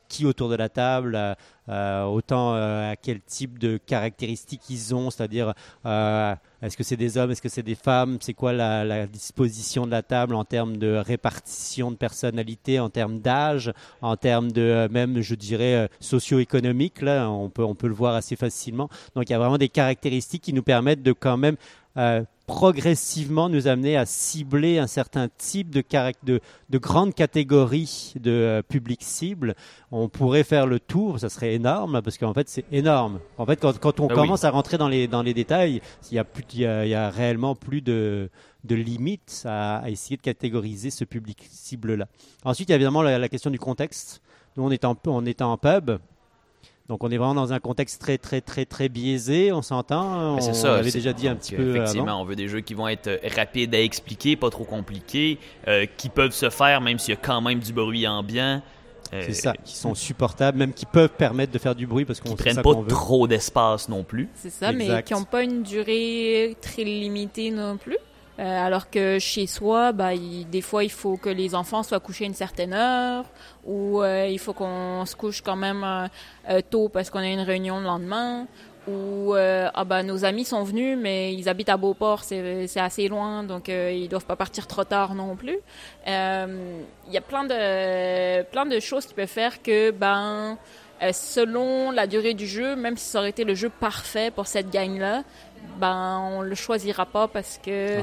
S3: qui autour de la table, euh, autant à quel type de caractéristiques ils ont, c'est-à-dire est-ce que c'est des hommes, est-ce que c'est des femmes, c'est quoi la, la, disposition de la table en termes de répartition de personnalité, en termes d'âge, en termes de même, je dirais, socio-économique. Là, on peut, on peut le voir assez facilement. Donc il y a vraiment des caractéristiques qui nous permettent de quand même progressivement nous amener à cibler un certain type de, de, de grandes catégories de euh, public cible. On pourrait faire le tour, ça serait énorme, parce qu'en fait c'est énorme. En fait, quand, quand on ah commence à rentrer dans les, dans les détails, il y a, plus, il y a, il y a réellement plus de, de limites à, à, essayer de catégoriser ce public cible-là. Ensuite, il y a évidemment la, la question du contexte. Nous, on est en, on est en pub. Donc on est vraiment dans un contexte très très très très biaisé, on s'entend.
S4: Ben,
S3: on,
S4: ça,
S3: avait déjà dit un petit peu.
S4: Effectivement, on veut des jeux qui vont être euh, rapides à expliquer, pas trop compliqués, euh, qui peuvent se faire même s'il y a quand même du bruit ambiant.
S3: Euh, c'est ça, qui sont supportables, même qui peuvent permettre de faire du bruit parce qu'on
S4: prennent pas trop d'espace non plus.
S2: C'est ça, mais qui n'ont pas une durée très limitée non plus. Euh, alors que chez soi, bah, des fois, il faut que les enfants soient couchés à une certaine heure, ou euh, il faut qu'on se couche quand même euh, tôt parce qu'on a une réunion le lendemain, ou ah bah, nos amis sont venus, mais ils habitent à Beauport, c'est assez loin, donc ils doivent pas partir trop tard non plus. Il y a plein de, plein de choses qui peuvent faire que, ben, selon la durée du jeu, même si ça aurait été le jeu parfait pour cette gang-là, ben on le choisira pas parce que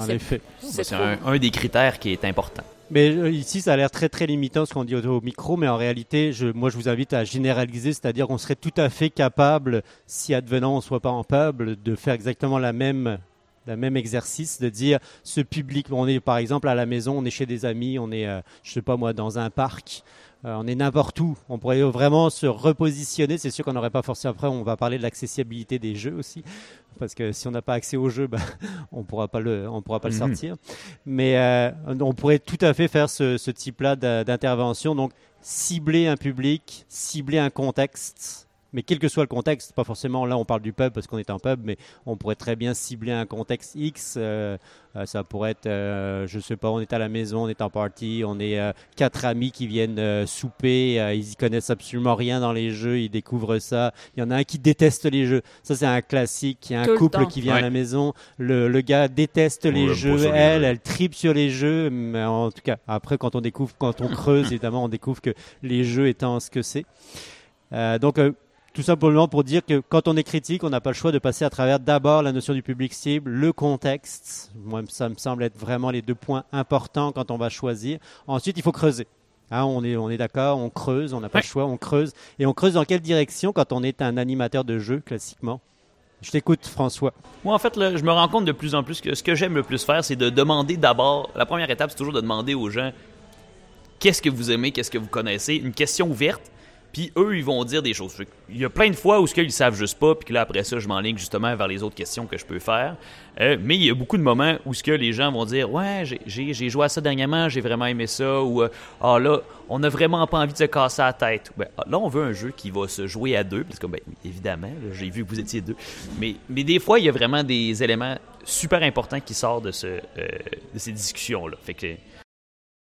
S4: c'est un, des critères qui est important.
S3: Mais euh, ici, ça a l'air très très limitant ce qu'on dit au, micro, mais en réalité, je, moi, je vous invite à généraliser, c'est-à-dire qu'on serait tout à fait capable, si advenant on soit pas en pub, de faire exactement la même le même exercice de dire ce public, on est par exemple à la maison, on est chez des amis, on est, je euh, je sais pas moi, dans un parc, euh, on est n'importe où. On pourrait vraiment se repositionner. C'est sûr qu'on n'aurait pas forcément. Après, on va parler de l'accessibilité des jeux aussi parce que si on n'a pas accès au jeu, bah, on pourra pas le, on pourra pas le mhm. sortir. Mais euh, on pourrait tout à fait faire ce, ce type-là d'intervention. Donc cibler un public, cibler un contexte mais quel que soit le contexte, pas forcément là on parle du pub parce qu'on est en pub, mais on pourrait très bien cibler un contexte X. Euh, euh, ça pourrait être, euh, je sais pas, on est à la maison, on est en party, on est quatre amis qui viennent souper, ils y connaissent absolument rien dans les jeux, ils découvrent ça. Il y en a un qui déteste les jeux. Ça c'est un classique. Il y a un couple qui vient à la maison, le, le gars déteste les jeux, elle, elle tripe sur les jeux. Mais en tout cas, après quand on découvre, quand on creuse, évidemment, on découvre que les jeux étant ce que c'est. donc tout simplement pour dire que quand on est critique, on n'a pas le choix de passer à travers d'abord la notion du public cible, le contexte. Moi, ça me semble être vraiment les deux points importants quand on va choisir. Ensuite, il faut creuser. Hein, on est, on est d'accord, on creuse, on n'a pas le choix, on creuse. Et on creuse dans quelle direction quand on est un animateur de jeu, classiquement? Je t'écoute, François.
S4: Moi, en fait, je me rends compte de plus en plus que ce que j'aime le plus faire, c'est de demander d'abord. La première étape, c'est toujours de demander aux gens qu'est-ce que vous aimez, qu'est-ce que vous connaissez? Une question ouverte puis eux, ils vont dire des choses. Il y a plein de fois où ce qu'ils savent juste pas, puis là, après ça, je m'enligne justement vers les autres questions que je peux faire. Euh, mais il y a beaucoup de moments où ce que les gens vont dire Ouais, j'ai joué à ça dernièrement, j'ai vraiment aimé ça, ou euh, Ah là, on n'a vraiment pas envie de se casser la tête. Ben, ah, là, on veut un jeu qui va se jouer à deux, parce que, ben, évidemment, j'ai vu que vous étiez deux. Mais, des fois, il y a vraiment des éléments super importants qui sortent de, euh, de ces discussions-là. Fait que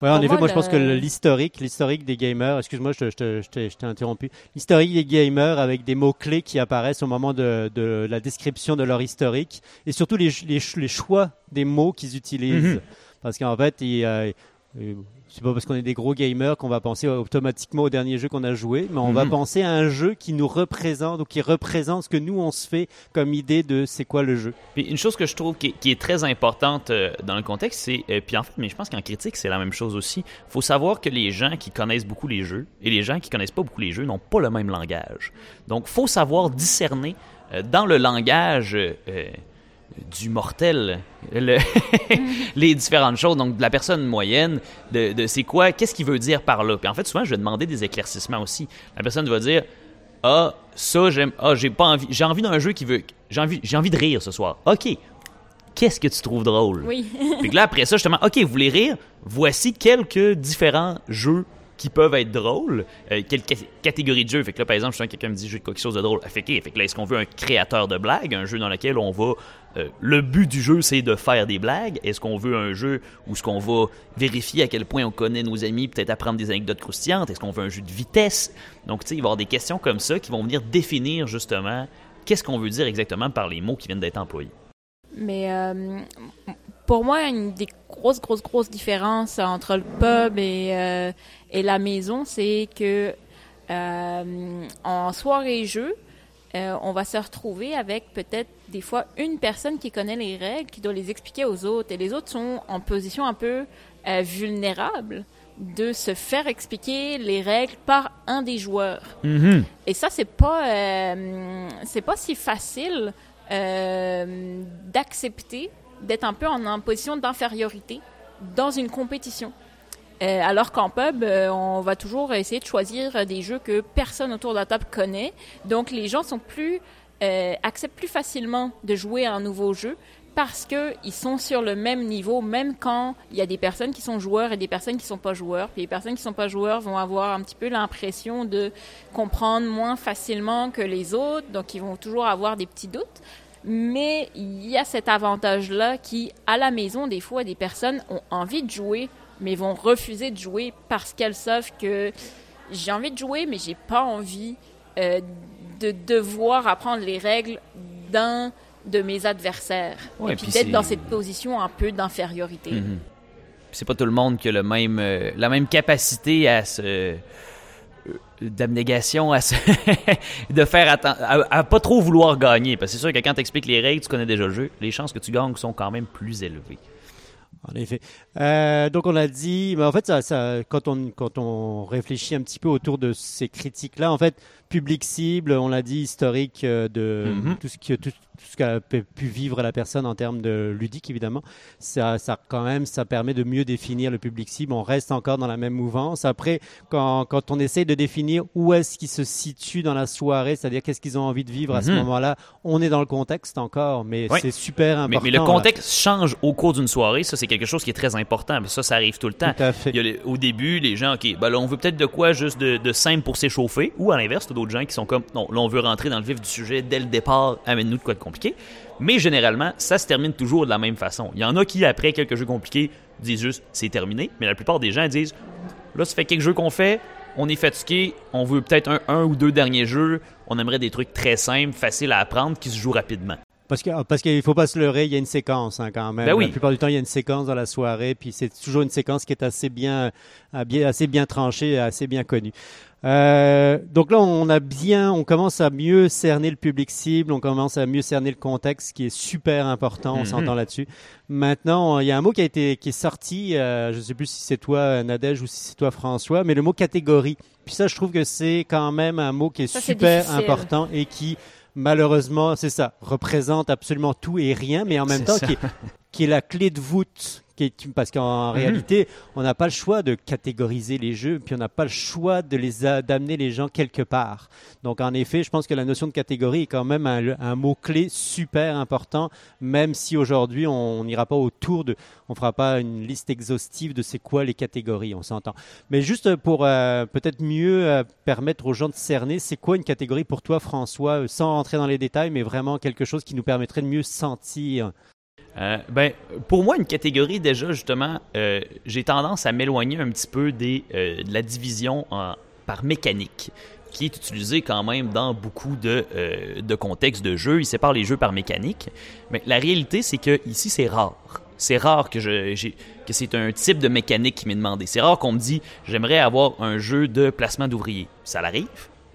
S3: Ouais, en effet, moi, je pense que l'historique, l'historique des gamers, excuse-moi, je, je, t'ai interrompu, l'historique des gamers avec des mots-clés qui apparaissent au moment de, de, la description de leur historique et surtout les, les, les choix des mots qu'ils utilisent. Mhm. Parce qu'en fait, il, euh, c'est pas parce qu'on est des gros gamers qu'on va penser automatiquement au dernier jeu qu'on a joué, mais on va mhm. penser à un jeu qui nous représente ou qui représente ce que nous on se fait comme idée de c'est quoi le jeu.
S4: Puis une chose que je trouve qui est, très importante euh, dans le contexte, c'est euh, puis en fait, mais je pense qu'en critique c'est la même chose aussi. Faut savoir que les gens qui connaissent beaucoup les jeux et les gens qui connaissent pas beaucoup les jeux n'ont pas le même langage. Donc faut savoir discerner euh, dans le langage du mortel, les différentes choses, donc de la personne moyenne, de, c'est quoi, qu'est-ce qu'il veut dire par là? Puis en fait, souvent, je vais demander des éclaircissements aussi. La personne va dire, ah, ça, j'aime, ah, j'ai pas envie, j'ai envie d'un jeu qui veut, j'ai envie, j'ai envie de rire ce soir. Ok, qu'est-ce que tu trouves drôle?
S2: Oui.
S4: Puis là, après ça, justement, ok, vous voulez rire? Voici quelques différents jeux qui peuvent être drôles. Euh, quelle catégorie de jeu Fait que là, par exemple, je quelqu'un me dit jeu de quelque chose de drôle. Que, fait que là, est-ce qu'on veut un créateur de blagues, un jeu dans lequel on va. Euh, le but du jeu, c'est de faire des blagues? Est-ce qu'on veut un jeu où ce qu'on va vérifier à quel point on connaît nos amis, peut-être apprendre des anecdotes croustillantes? Est-ce qu'on veut un jeu de vitesse? Donc, tu sais, il va y avoir des questions comme ça qui vont venir définir justement qu'est-ce qu'on veut dire exactement par les mots qui viennent d'être employés.
S2: Mais euh, pour moi, une des grosses, grosses, grosses différences entre le pub et, et la maison, c'est que euh, en soirée-jeu, euh, on va se retrouver avec peut-être des fois une personne qui connaît les règles, qui doit les expliquer aux autres, et les autres sont en position un peu vulnérable de se faire expliquer les règles par un des joueurs.
S4: Mm-hmm.
S2: Et ça, c'est pas, c'est pas si facile d'accepter d'être un peu en, position d'infériorité dans une compétition. Euh, alors qu'en pub, euh, on va toujours essayer de choisir des jeux que personne autour de la table connaît. Donc les gens sont plus euh, acceptent plus facilement de jouer à un nouveau jeu parce qu'ils sont sur le même niveau, même quand il y a des personnes qui sont joueurs et des personnes qui sont pas joueurs. Puis les personnes qui sont pas joueurs vont avoir un petit peu l'impression de comprendre moins facilement que les autres, donc ils vont toujours avoir des petits doutes. Mais il y a cet avantage-là qui, à la maison, des fois, des personnes ont envie de jouer, mais vont refuser de jouer parce qu'elles savent que j'ai envie de jouer, mais j'ai pas envie euh, de devoir apprendre les règles d'un de mes adversaires. et puis, d'être dans cette position un peu d'infériorité.
S4: Mhm. C'est pas tout le monde qui a le même, euh, la même capacité à se d'abnégation à de faire attention à, pas trop vouloir gagner parce que c'est sûr que quand tu expliques les règles tu connais déjà le jeu les chances que tu gagnes sont quand même plus élevées
S3: en effet. Euh, donc on a dit, mais en fait, ça, ça, quand on quand on réfléchit un petit peu autour de ces critiques-là, en fait, public cible, on l'a dit, historique euh, de mhm. tout ce qui tout, ce qu'a pu vivre la personne en termes de ludique, évidemment, ça, ça quand même, ça permet de mieux définir le public cible. On reste encore dans la même mouvance. Après, quand, quand on essaye de définir où est-ce qu'ils se situent dans la soirée, c'est-à-dire qu'est-ce qu'ils ont envie de vivre à ce mhm. moment-là, on est dans le contexte encore, mais c'est super important.
S4: Mais, le contexte change au cours d'une soirée. Ça, c'est quelque chose qui est très important. Ça, ça arrive tout le temps.
S3: Tout à fait.
S4: au début, les gens, OK, ben là, on veut peut-être de quoi juste de, de simple pour s'échauffer, ou à l'inverse, d'autres gens qui sont comme, non, là, on veut rentrer dans le vif du sujet dès le départ, amène-nous de quoi de compliqué. Mais généralement, ça se termine toujours de la même façon. Il y en a qui, après quelques jeux compliqués, disent juste c'est terminé. Mais la plupart des gens disent là, ça fait quelques jeux qu'on fait, on est fatigué, on veut peut-être un, un ou deux derniers jeux, on aimerait des trucs très simples, faciles à apprendre, qui se jouent rapidement.
S3: Parce qu'il parce qu'il faut pas se leurrer, il y a une séquence hein, quand même.
S4: Ben oui.
S3: La plupart du temps, il y a une séquence dans la soirée, puis c'est toujours une séquence qui est assez bien, assez bien tranchée, assez bien connue. Euh, donc là, on a bien, on commence à mieux cerner le public cible, on commence à mieux cerner le contexte, qui est super important. On mhm. s'entend là-dessus. Maintenant, il y a un mot qui a été, qui est sorti. Euh, je sais plus si c'est toi, Nadège, ou si c'est toi, François, mais le mot catégorie. Puis ça, je trouve que c'est quand même un mot qui est super important et qui malheureusement, c'est ça, représente absolument tout et rien, mais en même temps qui est, qui est, la clé de voûte parce qu'en
S4: Mhm.
S3: réalité, on n'a pas le choix de catégoriser les jeux, puis on n'a pas le choix de les d'amener les gens quelque part. Donc, en effet, je pense que la notion de catégorie est quand même un, un mot-clé super important, même si aujourd'hui, on n'ira pas autour de, on fera pas une liste exhaustive de c'est quoi les catégories, on s'entend. Mais juste pour euh, peut-être mieux euh, permettre aux gens de cerner, c'est quoi une catégorie pour toi, François, euh, sans rentrer dans les détails, mais vraiment quelque chose qui nous permettrait de mieux sentir?
S4: Euh, ben, pour moi, une catégorie, déjà, justement, euh, j'ai tendance à m'éloigner un petit peu des, euh, de la division par mécanique, qui est utilisée quand même dans beaucoup de, de contextes de jeux. Ils séparent les jeux par mécanique. Mais la réalité, c'est que ici, c'est rare. C'est rare que, que c'est un type de mécanique qui m'est demandé. C'est rare qu'on me dit j'aimerais avoir un jeu de placement d'ouvriers. Ça l'arrive,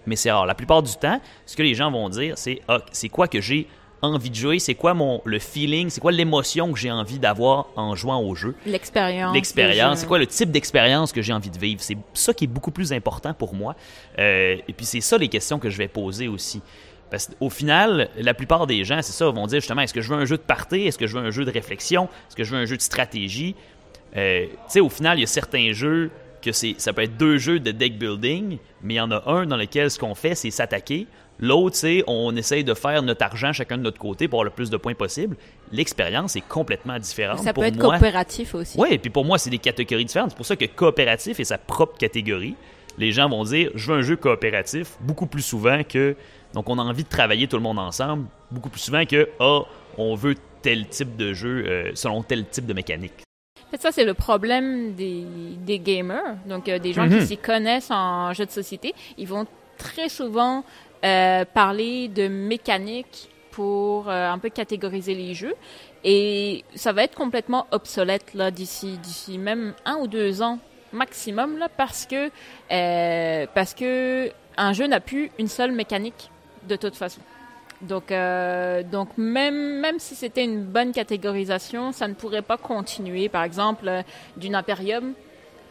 S4: mais c'est rare. La plupart du temps, ce que les gens vont dire, c'est ah, c'est quoi que j'ai envie de jouer, c'est quoi mon le feeling, c'est quoi l'émotion que j'ai envie d'avoir en jouant au jeu?
S2: L'expérience.
S4: L'expérience,
S2: le
S4: c'est quoi le type d'expérience que j'ai envie de vivre? C'est ça qui est beaucoup plus important pour moi. Euh, et puis c'est ça les questions que je vais poser aussi. Parce qu'au final, la plupart des gens, c'est ça, vont dire justement, est-ce que je veux un jeu de party, est-ce que je veux un jeu de réflexion, est-ce que je veux un jeu de stratégie? Euh, tu sais, au final, il y a certains jeux que c'est, ça peut être deux jeux de deck building, mais il y en a un dans lequel ce qu'on fait, c'est s'attaquer. L'autre, c'est on essaye de faire notre argent chacun de notre côté pour avoir le plus de points possible. L'expérience est complètement différente.
S2: Ça
S4: pour
S2: peut être
S4: moi.
S2: coopératif aussi.
S4: Oui, et puis pour moi, c'est des catégories différentes. C'est pour ça que coopératif est sa propre catégorie. Les gens vont dire, je veux un jeu coopératif beaucoup plus souvent que. Donc, on a envie de travailler tout le monde ensemble beaucoup plus souvent que, ah, on veut tel type de jeu euh, selon tel type de mécanique.
S2: En fait, ça, c'est le problème des, des gamers, donc euh, des gens
S4: Mhm.
S2: qui s'y connaissent en jeux de société. Ils vont très souvent euh, parler de mécanique pour euh, un peu catégoriser les jeux. Et ça va être complètement obsolète là d'ici d'ici même un ou deux ans maximum là parce que euh, parce que un jeu n'a plus une seule mécanique de toute façon. Donc, donc même, même si c'était une bonne catégorisation, ça ne pourrait pas continuer. Par exemple, d'une Imperium,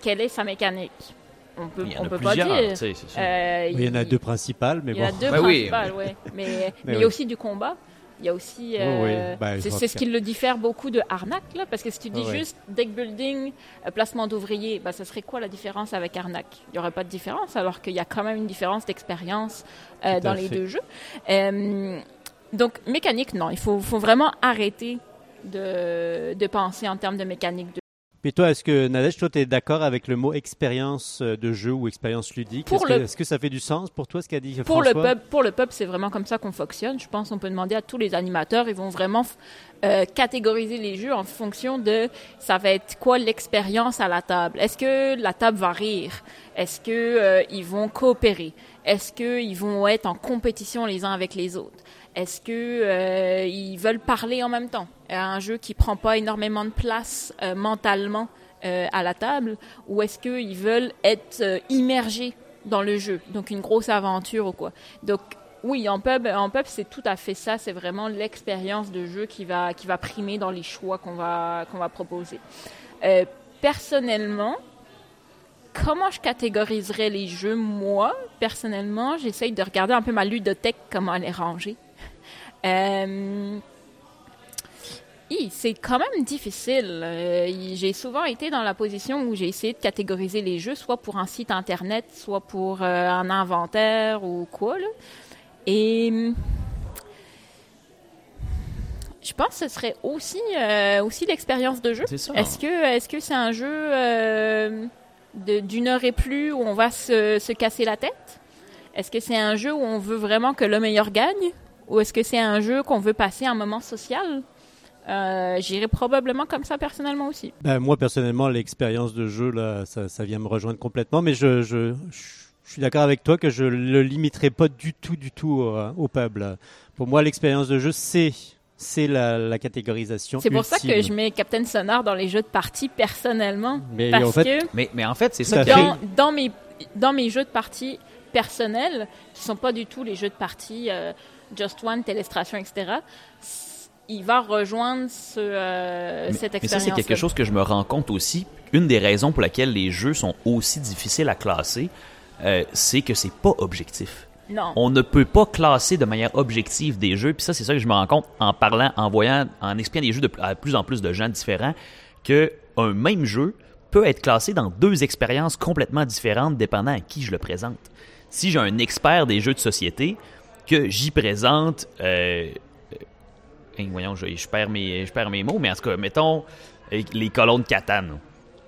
S2: quelle est sa mécanique? On peut,
S4: Il y en
S2: on
S4: a
S2: peut pas dire. Euh,
S3: Il y en a deux principales, mais
S2: il y en a
S3: bon.
S2: deux
S1: oui,
S2: principales, ouais. Mais, mais,
S3: Mais
S2: il y
S3: oui.
S2: a aussi du combat. Il y a aussi. euh,
S3: oui. Ben,
S2: c'est ce qui le diffère beaucoup de Arnak, là. Parce que si tu dis juste deck building, euh, placement d'ouvriers, bah, ça serait quoi la différence avec Arnak Il n'y aurait pas de différence, alors qu'il y a quand même une différence d'expérience euh, dans les
S3: fait.
S2: deux jeux. Euh, donc, mécanique, non. Il faut, faut vraiment arrêter de, de penser en termes de mécanique. de-
S3: Mais toi, est-ce que Nadège, toi, tu es d'accord avec le mot expérience euh, de jeu ou expérience ludique? Est-ce que,
S2: le-
S3: est-ce que ça fait du sens pour toi ce qu'a dit
S2: Pour le
S3: François?
S2: pub, pour le pub, c'est vraiment comme ça qu'on fonctionne. Je pense qu'on peut demander à tous les animateurs, ils vont vraiment euh, catégoriser les jeux en fonction de ça va être quoi l'expérience à la table? Est-ce que la table va rire? Est-ce que euh, ils vont coopérer? Est-ce que ils vont être en compétition les uns avec les autres? Est-ce que euh, ils veulent parler en même temps? Un jeu qui prend pas énormément de place euh, mentalement euh, à la table, ou est-ce qu'ils veulent être euh, immergés dans le jeu, donc une grosse aventure ou quoi? Donc oui, en pub, en pub c'est tout à fait ça. C'est vraiment l'expérience de jeu qui va qui va primer dans les choix qu'on va qu'on va proposer. Euh, personnellement, comment je catégoriserais les jeux? Moi, personnellement, j'essaye de regarder un peu ma ludothèque, comment elle est rangée. Euh, c'est quand même difficile. Euh, j'ai souvent été dans la position où j'ai essayé de catégoriser les jeux, soit pour un site internet, soit pour euh, un inventaire ou quoi. Là. Et hum, je pense que ce serait aussi, euh, aussi l'expérience de jeu. Est-ce que est-ce que c'est un jeu d'une heure et plus où on va se, se casser la tête? Est-ce que c'est un jeu où on veut vraiment que le meilleur gagne? Ou est-ce que c'est un jeu qu'on veut passer un moment social? Euh, J'irais probablement comme ça personnellement aussi.
S3: Ben, moi, personnellement, l'expérience de jeu, là, ça, ça vient me rejoindre complètement, mais je, je, je suis d'accord avec toi que je le limiterai pas du tout, du tout au, au pub. là. Pour moi, l'expérience de jeu, c'est c'est la, la catégorisation.
S2: C'est pour ça que je mets Captain Sonar dans les jeux de partie personnellement.
S3: Mais
S2: parce
S3: en fait,
S2: que
S4: Mais, mais en fait, c'est ça
S3: fait.
S2: dans, mes, dans mes jeux de partie personnels, qui sont pas du tout les jeux de partie euh, Just One, Télestration, etc., il va rejoindre ce, euh,
S4: Mais-
S2: cette
S4: mais ça,
S2: expérience.
S4: c'est quelque chose que je me rends compte aussi. Une des raisons pour laquelle les jeux sont aussi difficiles à classer, euh, c'est que c'est pas objectif.
S2: Non.
S4: On ne peut pas classer de manière objective des jeux. Puis ça, c'est ça que je me rends compte en parlant, en voyant, en expliquant des jeux de, à plus en plus de gens différents, que un même jeu peut être classé dans deux expériences complètement différentes dépendant à qui je le présente. Si j'ai un expert des jeux de société, que j'y présente, euh, euh, voyons, je, perds mes, je perds mes mots, mais en tout cas, mettons euh, les colonnes Catane.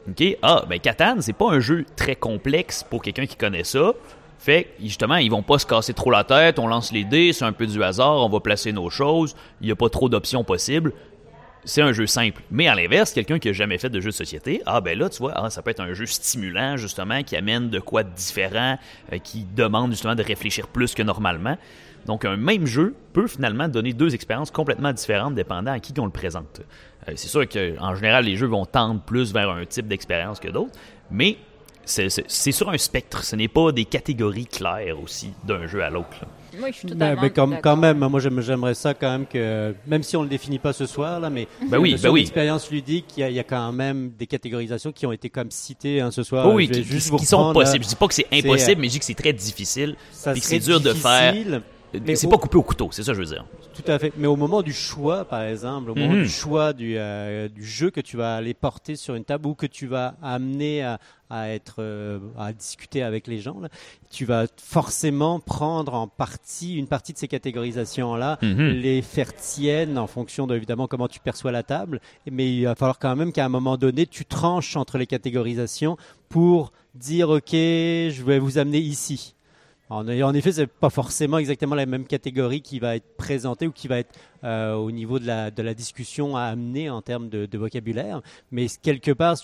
S4: OK? Ah, ben Catane, c'est pas un jeu très complexe pour quelqu'un qui connaît ça. Fait justement, ils vont pas se casser trop la tête, on lance les dés, c'est un peu du hasard, on va placer nos choses, il n'y a pas trop d'options possibles c'est un jeu simple. Mais à l'inverse, quelqu'un qui a jamais fait de jeu de société, ah ben là, tu vois, ah, ça peut être un jeu stimulant, justement, qui amène de quoi de différent, euh, qui demande justement de réfléchir plus que normalement. Donc, un même jeu peut finalement donner deux expériences complètement différentes dépendant à qui on le présente. Euh, c'est sûr qu'en général, les jeux vont tendre plus vers un type d'expérience que d'autres, mais c'est sur un spectre. Ce n'est pas des catégories claires aussi d'un jeu à l'autre.
S2: Moi, je suis ben, totalement
S3: mais, comme, quand même, moi j'aimerais ça quand même que, même si on le définit pas ce soir là, mais
S4: ben oui, ben oui.
S3: l'expérience ludique, il y, a, quand même des catégorisations qui ont été comme citées hein, ce soir.
S4: oui, qui, qui sont possibles. Je dis pas que c'est impossible, mais je dis que c'est très difficile, que c'est dur de faire. C'est pas coupé au couteau, c'est ça que je veux dire.
S3: Tout à fait. Mais au moment du choix, par exemple, au moment mhm. du choix du, euh, du, jeu que tu vas aller porter sur une table ou que tu vas amener à, à être euh, à discuter avec les gens, là, tu vas forcément prendre en partie une partie de ces catégorisations là, mhm. les faire tiennes en fonction de évidemment comment tu perçois la table. Mais il va falloir quand même qu'à un moment donné, tu tranches entre les catégorisations pour dire ok, je vais vous amener ici. En, effet, c'est pas forcément exactement la même catégorie qui va être présentée ou qui va être euh, au niveau de la, discussion à amener en termes de, vocabulaire. Mais quelque part,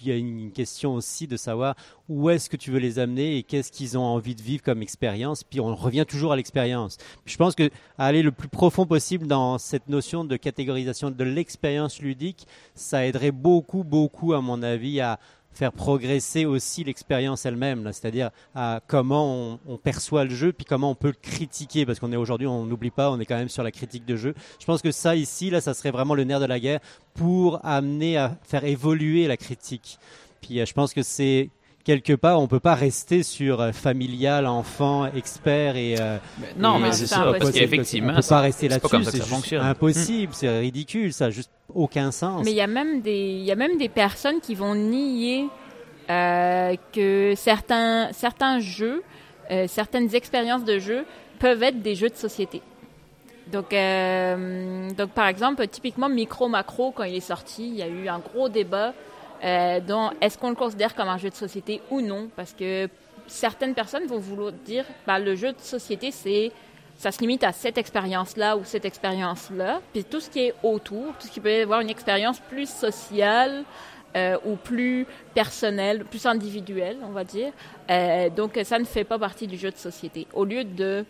S3: il y a une question aussi de savoir où est-ce que tu veux les amener et qu'est-ce qu'ils ont envie de vivre comme expérience. Puis on revient toujours à l'expérience. Je pense que aller le plus profond possible dans cette notion de catégorisation de l'expérience ludique, ça aiderait beaucoup, beaucoup, à mon avis, à, faire progresser aussi l'expérience elle-même, c'est-à-dire à comment on, perçoit le jeu, puis comment on peut le critiquer, parce qu'on est aujourd'hui, on n'oublie pas, on est quand même sur la critique de jeu. Je pense que ça ici, là, ça serait vraiment le nerf de la guerre pour amener à faire évoluer la critique. Puis euh, je pense que c'est quelque part, on peut pas rester sur euh, familial, enfant, expert et.
S4: Euh, non, mais c'est ça, parce qu'effectivement,
S3: on peut pas rester là-dessus. C'est impossible, c'est ridicule, ça, juste aucun sens.
S2: Mais il y a même des, il y a même des personnes qui vont nier euh, que certains, certains jeux, euh, certaines expériences de jeu peuvent être des jeux de société. Donc, euh, donc par exemple, typiquement Micro Macro, quand il est sorti, il y a eu un gros débat euh, est-ce qu'on le considère comme un jeu de société ou non, parce que certaines personnes vont vouloir dire, bah, le jeu de société, c'est ça se limite à cette expérience-là ou cette expérience-là. Puis tout ce qui est autour, tout ce qui peut avoir une expérience plus sociale euh, ou plus personnelle, plus individuelle, on va dire. Euh, donc ça ne fait pas partie du jeu de société. Au lieu de,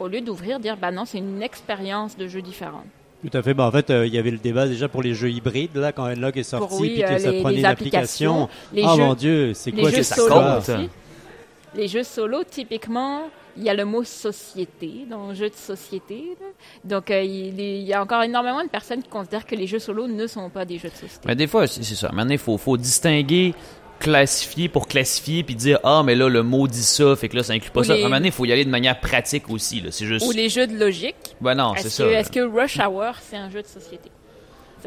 S2: au lieu d'ouvrir, dire bah non, c'est une expérience de jeu différente.
S3: Tout à fait. Bah, en fait, euh, il y avait le débat déjà pour les jeux hybrides, là, quand Enlog est sorti, puis que ça prenait une application. oh mon Dieu, c'est quoi
S2: ça Les jeux solo, typiquement, il y a le mot société dans le jeu de société. Donc, euh, il, y a encore énormément de personnes qui considèrent que les jeux solo ne sont pas des jeux de société.
S4: Mais des fois, c'est ça. Maintenant, il faut, faut distinguer classifier pour classifier puis dire ah mais là le mot dit ça fait que là ça inclut pas ça. À un moment donné, il faut y aller de manière pratique aussi là, c'est juste
S2: Ou les jeux de logique.
S4: Ben non, c'est ça.
S2: Est-ce que Rush Hour c'est un jeu de société?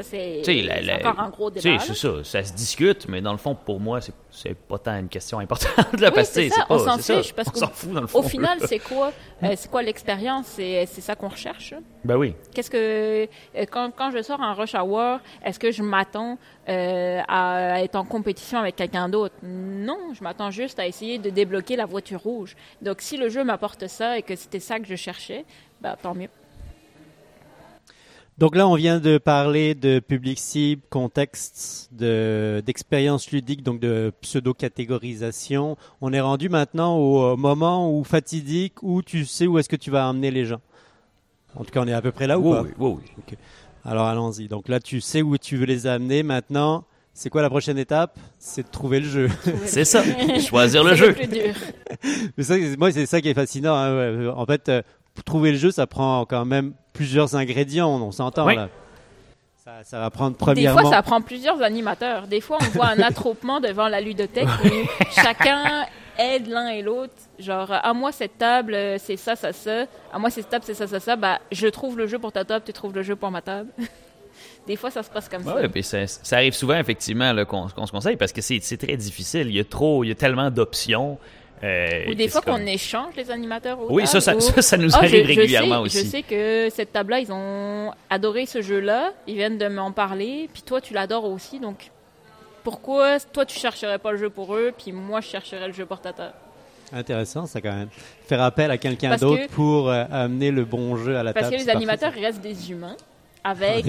S2: Ça, c'est encore un gros débat.
S4: C'est ça, ça se discute, mais dans le fond, pour moi, c'est pas tant une question importante. de la
S2: oui, c'est ça, on s'en fiche. Parce on s'en fout, dans le fond. Au final, c'est quoi, euh, c'est quoi l'expérience? C'est ça qu'on recherche?
S4: Ben oui.
S2: Qu'est-ce que, euh, quand, quand je sors en rush hour, est-ce que je m'attends euh, à être en compétition avec quelqu'un d'autre? Non, je m'attends juste à essayer de débloquer la voiture rouge. Donc, si le jeu m'apporte ça et que c'était ça que je cherchais, ben, tant mieux.
S3: Donc là, on vient de parler de public cible, contexte, d'expérience ludique, donc de pseudo-catégorisation. On est rendu maintenant au moment où fatidique, où tu sais où est-ce que tu vas emmener les gens. En tout cas, on est à peu près là ou
S4: pas Oui, oui.
S3: oui. Alors allons-y. Donc là, tu sais où tu veux les amener. Maintenant, c'est quoi la prochaine étape? C'est de trouver le jeu.
S4: c'est ça, choisir le jeu.
S3: Mais ça, moi, c'est ça qui est fascinant. Hein. En fait, euh, trouver le jeu, ça prend quand même plusieurs ingrédients, on s'entend là. Ça, va prendre premièrement.
S2: Des fois, ça prend plusieurs animateurs. Des fois, on voit un attroupement devant la ludothèque où chacun aide l'un et l'autre. Genre, à moi, cette table, c'est ça, ça, ça. À moi, cette table, c'est ça, ça, ça. Bah, je trouve le jeu pour ta table, tu trouves le jeu pour ma table. des fois, ça se passe comme ça.
S4: Ça, ça arrive souvent, effectivement, qu'on se conseille parce que c'est c'est très difficile. Il y a trop, il y a tellement d'options. Euh,
S2: Ou des fois qu'on échange les animateurs
S4: Oui, ça, ça,
S2: ou-
S4: ça, ça nous
S2: Ah,
S4: arrive
S2: je- je
S4: régulièrement
S2: sais-
S4: aussi.
S2: Je sais que cette table-là, ils ont adoré ce jeu-là. Ils viennent de m'en parler. Puis toi, tu l'adores aussi. Donc, pourquoi toi, tu chercherais pas le jeu pour eux, puis moi, je chercherais le jeu pour Tata
S3: Intéressant, ça quand même. Faire appel à quelqu'un
S2: Parce
S3: d'autre
S2: que-
S3: pour euh, amener le bon jeu à la
S2: Parce
S3: table.
S2: que les animateurs, restent des humains. Avec,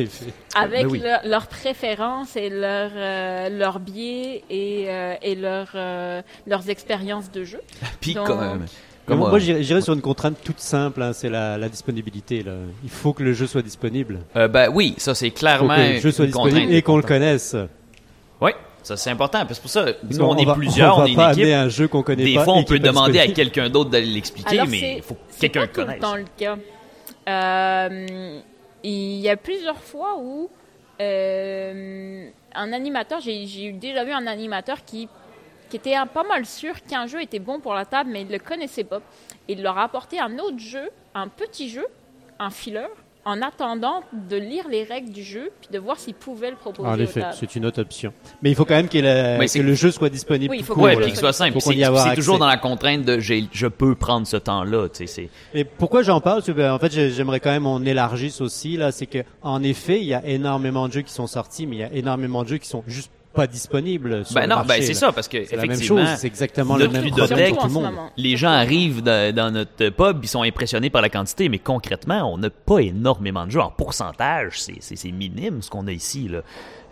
S2: avec
S4: Ben oui.
S2: leur- leurs préférences et leurs euh, leurs biais et, euh, et leurs euh, leurs expériences de jeu.
S4: Puis
S2: Donc-
S4: quand même. Comme,
S3: moi,
S4: euh,
S3: j'irais sur une contrainte toute simple, hein, c'est la, la disponibilité. Là. Il faut que le jeu soit disponible.
S4: euh, ben oui, ça c'est
S3: Il faut
S4: clairement
S3: que le jeu soit disponible et qu'on le connaisse.
S4: Oui, ça c'est important. Parce que pour ça, parce
S3: Non,
S4: qu'on est
S3: va-
S4: plusieurs, on,
S3: va
S4: est
S3: pas
S4: une équipe.
S3: amener un jeu qu'on connaît
S4: Des
S3: pas.
S4: fois, on peut demander à quelqu'un d'autre d'aller l'expliquer, mais il faut que quelqu'un connaisse.
S2: temps le cas. Euh, il y a plusieurs fois où euh, un animateur, j'ai déjà vu un animateur qui, qui était pas mal sûr qu'un jeu était bon pour la table, mais il ne le connaissait pas. Il leur a apporté un autre jeu, un petit jeu, un filler, en attendant de lire les règles du jeu, puis de voir s'il pouvait le proposer
S3: En effet, c'est une autre option. Mais il faut quand même qu'il
S4: Mais
S3: que le jeu soit disponible.
S2: Oui, il faut
S3: court,
S4: Ouais,
S2: qu'on
S4: puis ce soit simple.
S3: Faut qu'on
S4: C'est
S3: y avoir
S4: c'est toujours dans la contrainte de je peux prendre ce temps-là.
S3: Et pourquoi j'en parle? Ben, en fait, j'ai- j'aimerais quand même on élargisse aussi là. C'est que en effet, il y a énormément de jeux qui sont sortis, mais il y a énormément de jeux qui sont juste pas disponibles. Sur
S4: Ben
S3: le
S4: non,
S3: marché,
S4: ben c'est
S3: là.
S4: ça, parce que
S3: C'est la même
S4: effectivement,
S3: chose. C'est exactement le même problème tout le monde.
S4: les gens arrivent dans, dans notre pub, ils sont impressionnés par la quantité, mais concrètement, on n'a pas énormément de jeux. En pourcentage, c'est- minime ce qu'on a ici. là.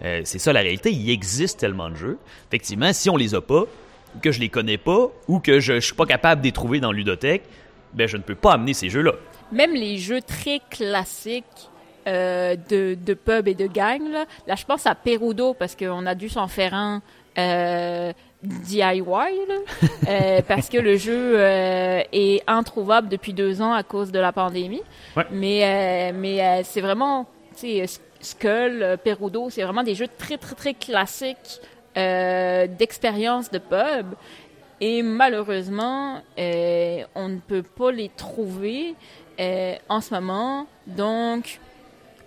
S4: Euh, c'est ça la réalité. Il existe tellement de jeux. Effectivement, si on les a pas, ou que je les connais pas, ou que je, je suis pas capable de les trouver dans ludothèque, ben je ne peux pas amener ces jeux-là.
S2: même les jeux très classiques euh, de, de pub et de gang, là, là, je pense à Perudo parce qu'on a dû s'en faire un euh, DIY, là, euh, parce que le jeu est introuvable depuis deux ans à cause de la pandémie.
S4: Ouais.
S2: Mais, mais c'est vraiment, tu sais, Skull, Perudo, c'est vraiment des jeux très, très, très classiques d'expérience de pub. Et malheureusement, euh, on ne peut pas les trouver euh, en ce moment. Donc,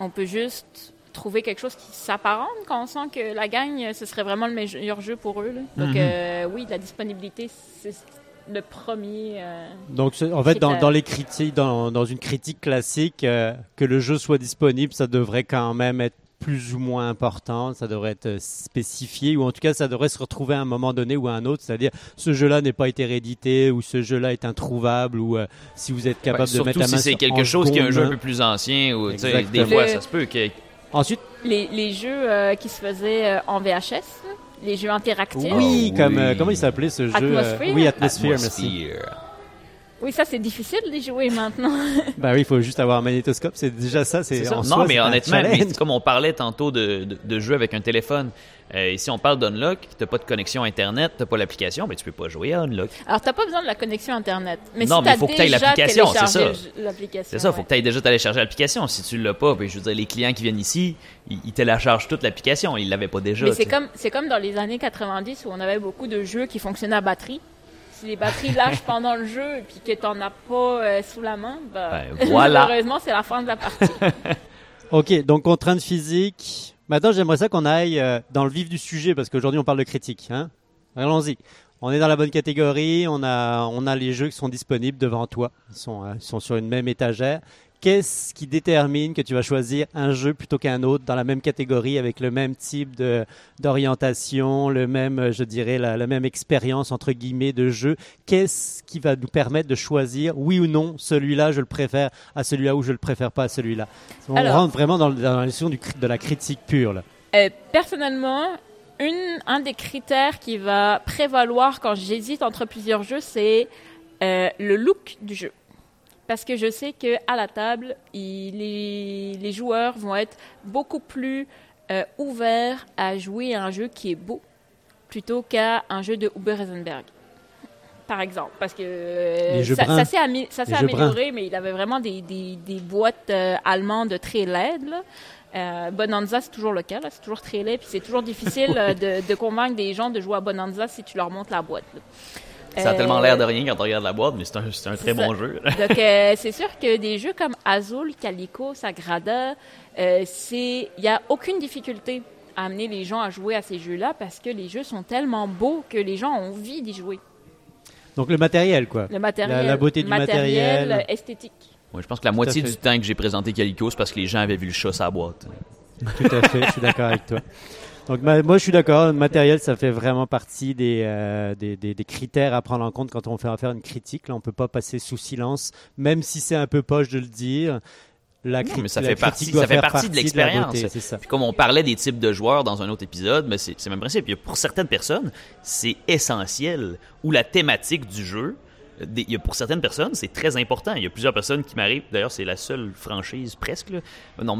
S2: on peut juste trouver quelque chose qui s'apparente quand on sent que la gagne, ce serait vraiment le meilleur jeu pour eux. là. Donc,
S3: Mhm.
S2: euh, oui, la disponibilité, c'est le premier. euh,
S3: Donc, en fait, dans, dans les critiques, dans, dans une critique classique, euh, que le jeu soit disponible, ça devrait quand même être plus ou moins important, ça devrait être euh, spécifié, ou en tout cas, ça devrait se retrouver à un moment donné ou à un autre, c'est-à-dire ce jeu-là n'est pas été réédité, ou ce jeu-là est introuvable, ou euh, si vous êtes capable de mettre la
S4: si
S3: main
S4: c'est
S3: sur-
S4: quelque chose qui est un jeu un
S3: main.
S4: peu plus ancien, ou tu sais, des fois,
S2: Le-
S4: ça se peut que
S3: Ensuite,
S2: les, les jeux euh, qui se faisaient euh, en VHS, les jeux interactifs.
S3: oui,
S4: Ah,
S3: comme euh, comment il s'appelait ce jeu
S2: Atmosphere.
S3: Oui, Atmosphere, merci.
S2: Oui, ça, c'est difficile de les jouer maintenant.
S3: Bah oui, il faut juste avoir un magnétoscope, c'est déjà ça, c'est
S4: Non,
S3: soi,
S4: mais honnêtement, mais comme on parlait tantôt de, de, de jeux avec un téléphone, euh, ici on parle d'Unlock, t'as pas de connexion Internet, t'as pas l'application, mais tu peux pas jouer à Unlock.
S2: Alors, t'as pas besoin de la connexion Internet. Mais
S4: Non,
S2: si
S4: mais
S2: t'as
S4: faut que t'ailles
S2: déjà
S4: l'application, c'est
S2: téléchargé
S4: ça. C'est ça,
S2: ouais.
S4: faut que tu ailles déjà télécharger l'application. Si tu l'as pas, ben, je veux dire, les clients qui viennent ici, ils, ils téléchargent toute l'application, ils l'avaient pas déjà.
S2: Mais c'est comme, c'est comme dans les années 90 où on avait beaucoup de jeux qui fonctionnaient à batterie. Si les batteries lâchent pendant le jeu et puis que t'en as pas euh, sous la main, bah,
S4: Ben, voilà.
S2: malheureusement, c'est la fin de la partie.
S3: Ok, donc contrainte physique. Maintenant, j'aimerais ça qu'on aille euh, dans le vif du sujet parce qu'aujourd'hui on parle de critique. Hein Allons-y. On est dans la bonne catégorie. On a, on a les jeux qui sont disponibles devant toi. Ils sont, euh, ils sont sur une même étagère. Qu'est-ce qui détermine que tu vas choisir un jeu plutôt qu'un autre dans la même catégorie avec le même type de d'orientation, le même, euh, je dirais, la, la même expérience entre guillemets de jeu? Qu'est-ce qui va nous permettre de choisir oui ou non celui-là je le préfère à celui-là ou je le préfère pas à celui-là? On
S2: Alors-
S3: rentre vraiment dans, la notion de la critique pure. Là.
S2: Euh, personnellement, une, un des critères qui va prévaloir quand j'hésite entre plusieurs jeux, c'est euh, le look du jeu. Parce que je sais que à la table, il- les, les joueurs vont être beaucoup plus euh, ouverts à jouer à un jeu qui est beau plutôt qu'à un jeu de Uber Heisenberg. Par exemple, parce que euh, ça, s'est amélioré, mais il avait vraiment des, des, des boîtes euh, allemandes très laides. là. Euh, Bonanza, c'est toujours le cas, c'est toujours très laid, puis c'est toujours difficile de, de convaincre des gens de jouer à Bonanza si tu leur montres la boîte. là.
S4: Ça a tellement l'air de rien quand on regarde la boîte, mais c'est un, c'est un très
S2: ça.
S4: bon jeu.
S2: Donc, euh, c'est sûr que des jeux comme Azul, Calico, Sagrada, euh, c'est, il y a aucune difficulté à amener les gens à jouer à ces jeux-là parce que les jeux sont tellement beaux que les gens ont envie d'y jouer.
S3: Donc le matériel, quoi.
S2: Le matériel,
S3: La- la beauté du matériel.
S2: euh, esthétique.
S4: Ouais, je pense que la moitié du temps que j'ai présenté Calico, c'est parce que les gens avaient vu le chat la boîte.
S3: Tout à fait, je suis d'accord avec toi. Donc ma- moi je suis d'accord, le matériel ça fait vraiment partie des, euh, des, des- des critères à prendre en compte quand on fait faire une critique. Là on peut pas passer sous silence, même si c'est un peu poche de le dire. La,
S4: Non, mais ça
S3: la
S4: fait
S3: critique
S4: partie- ça fait
S3: faire
S4: partie de l'expérience.
S3: beauté, C'est ça.
S4: Puis comme on parlait des types de joueurs dans un autre épisode, mais c'est c'est le même principe. Pour certaines personnes, c'est essentiel. Ou la thématique du jeu, pour certaines personnes, c'est très important. Il y a plusieurs personnes qui m'arrivent. D'ailleurs, c'est la seule franchise presque. Non,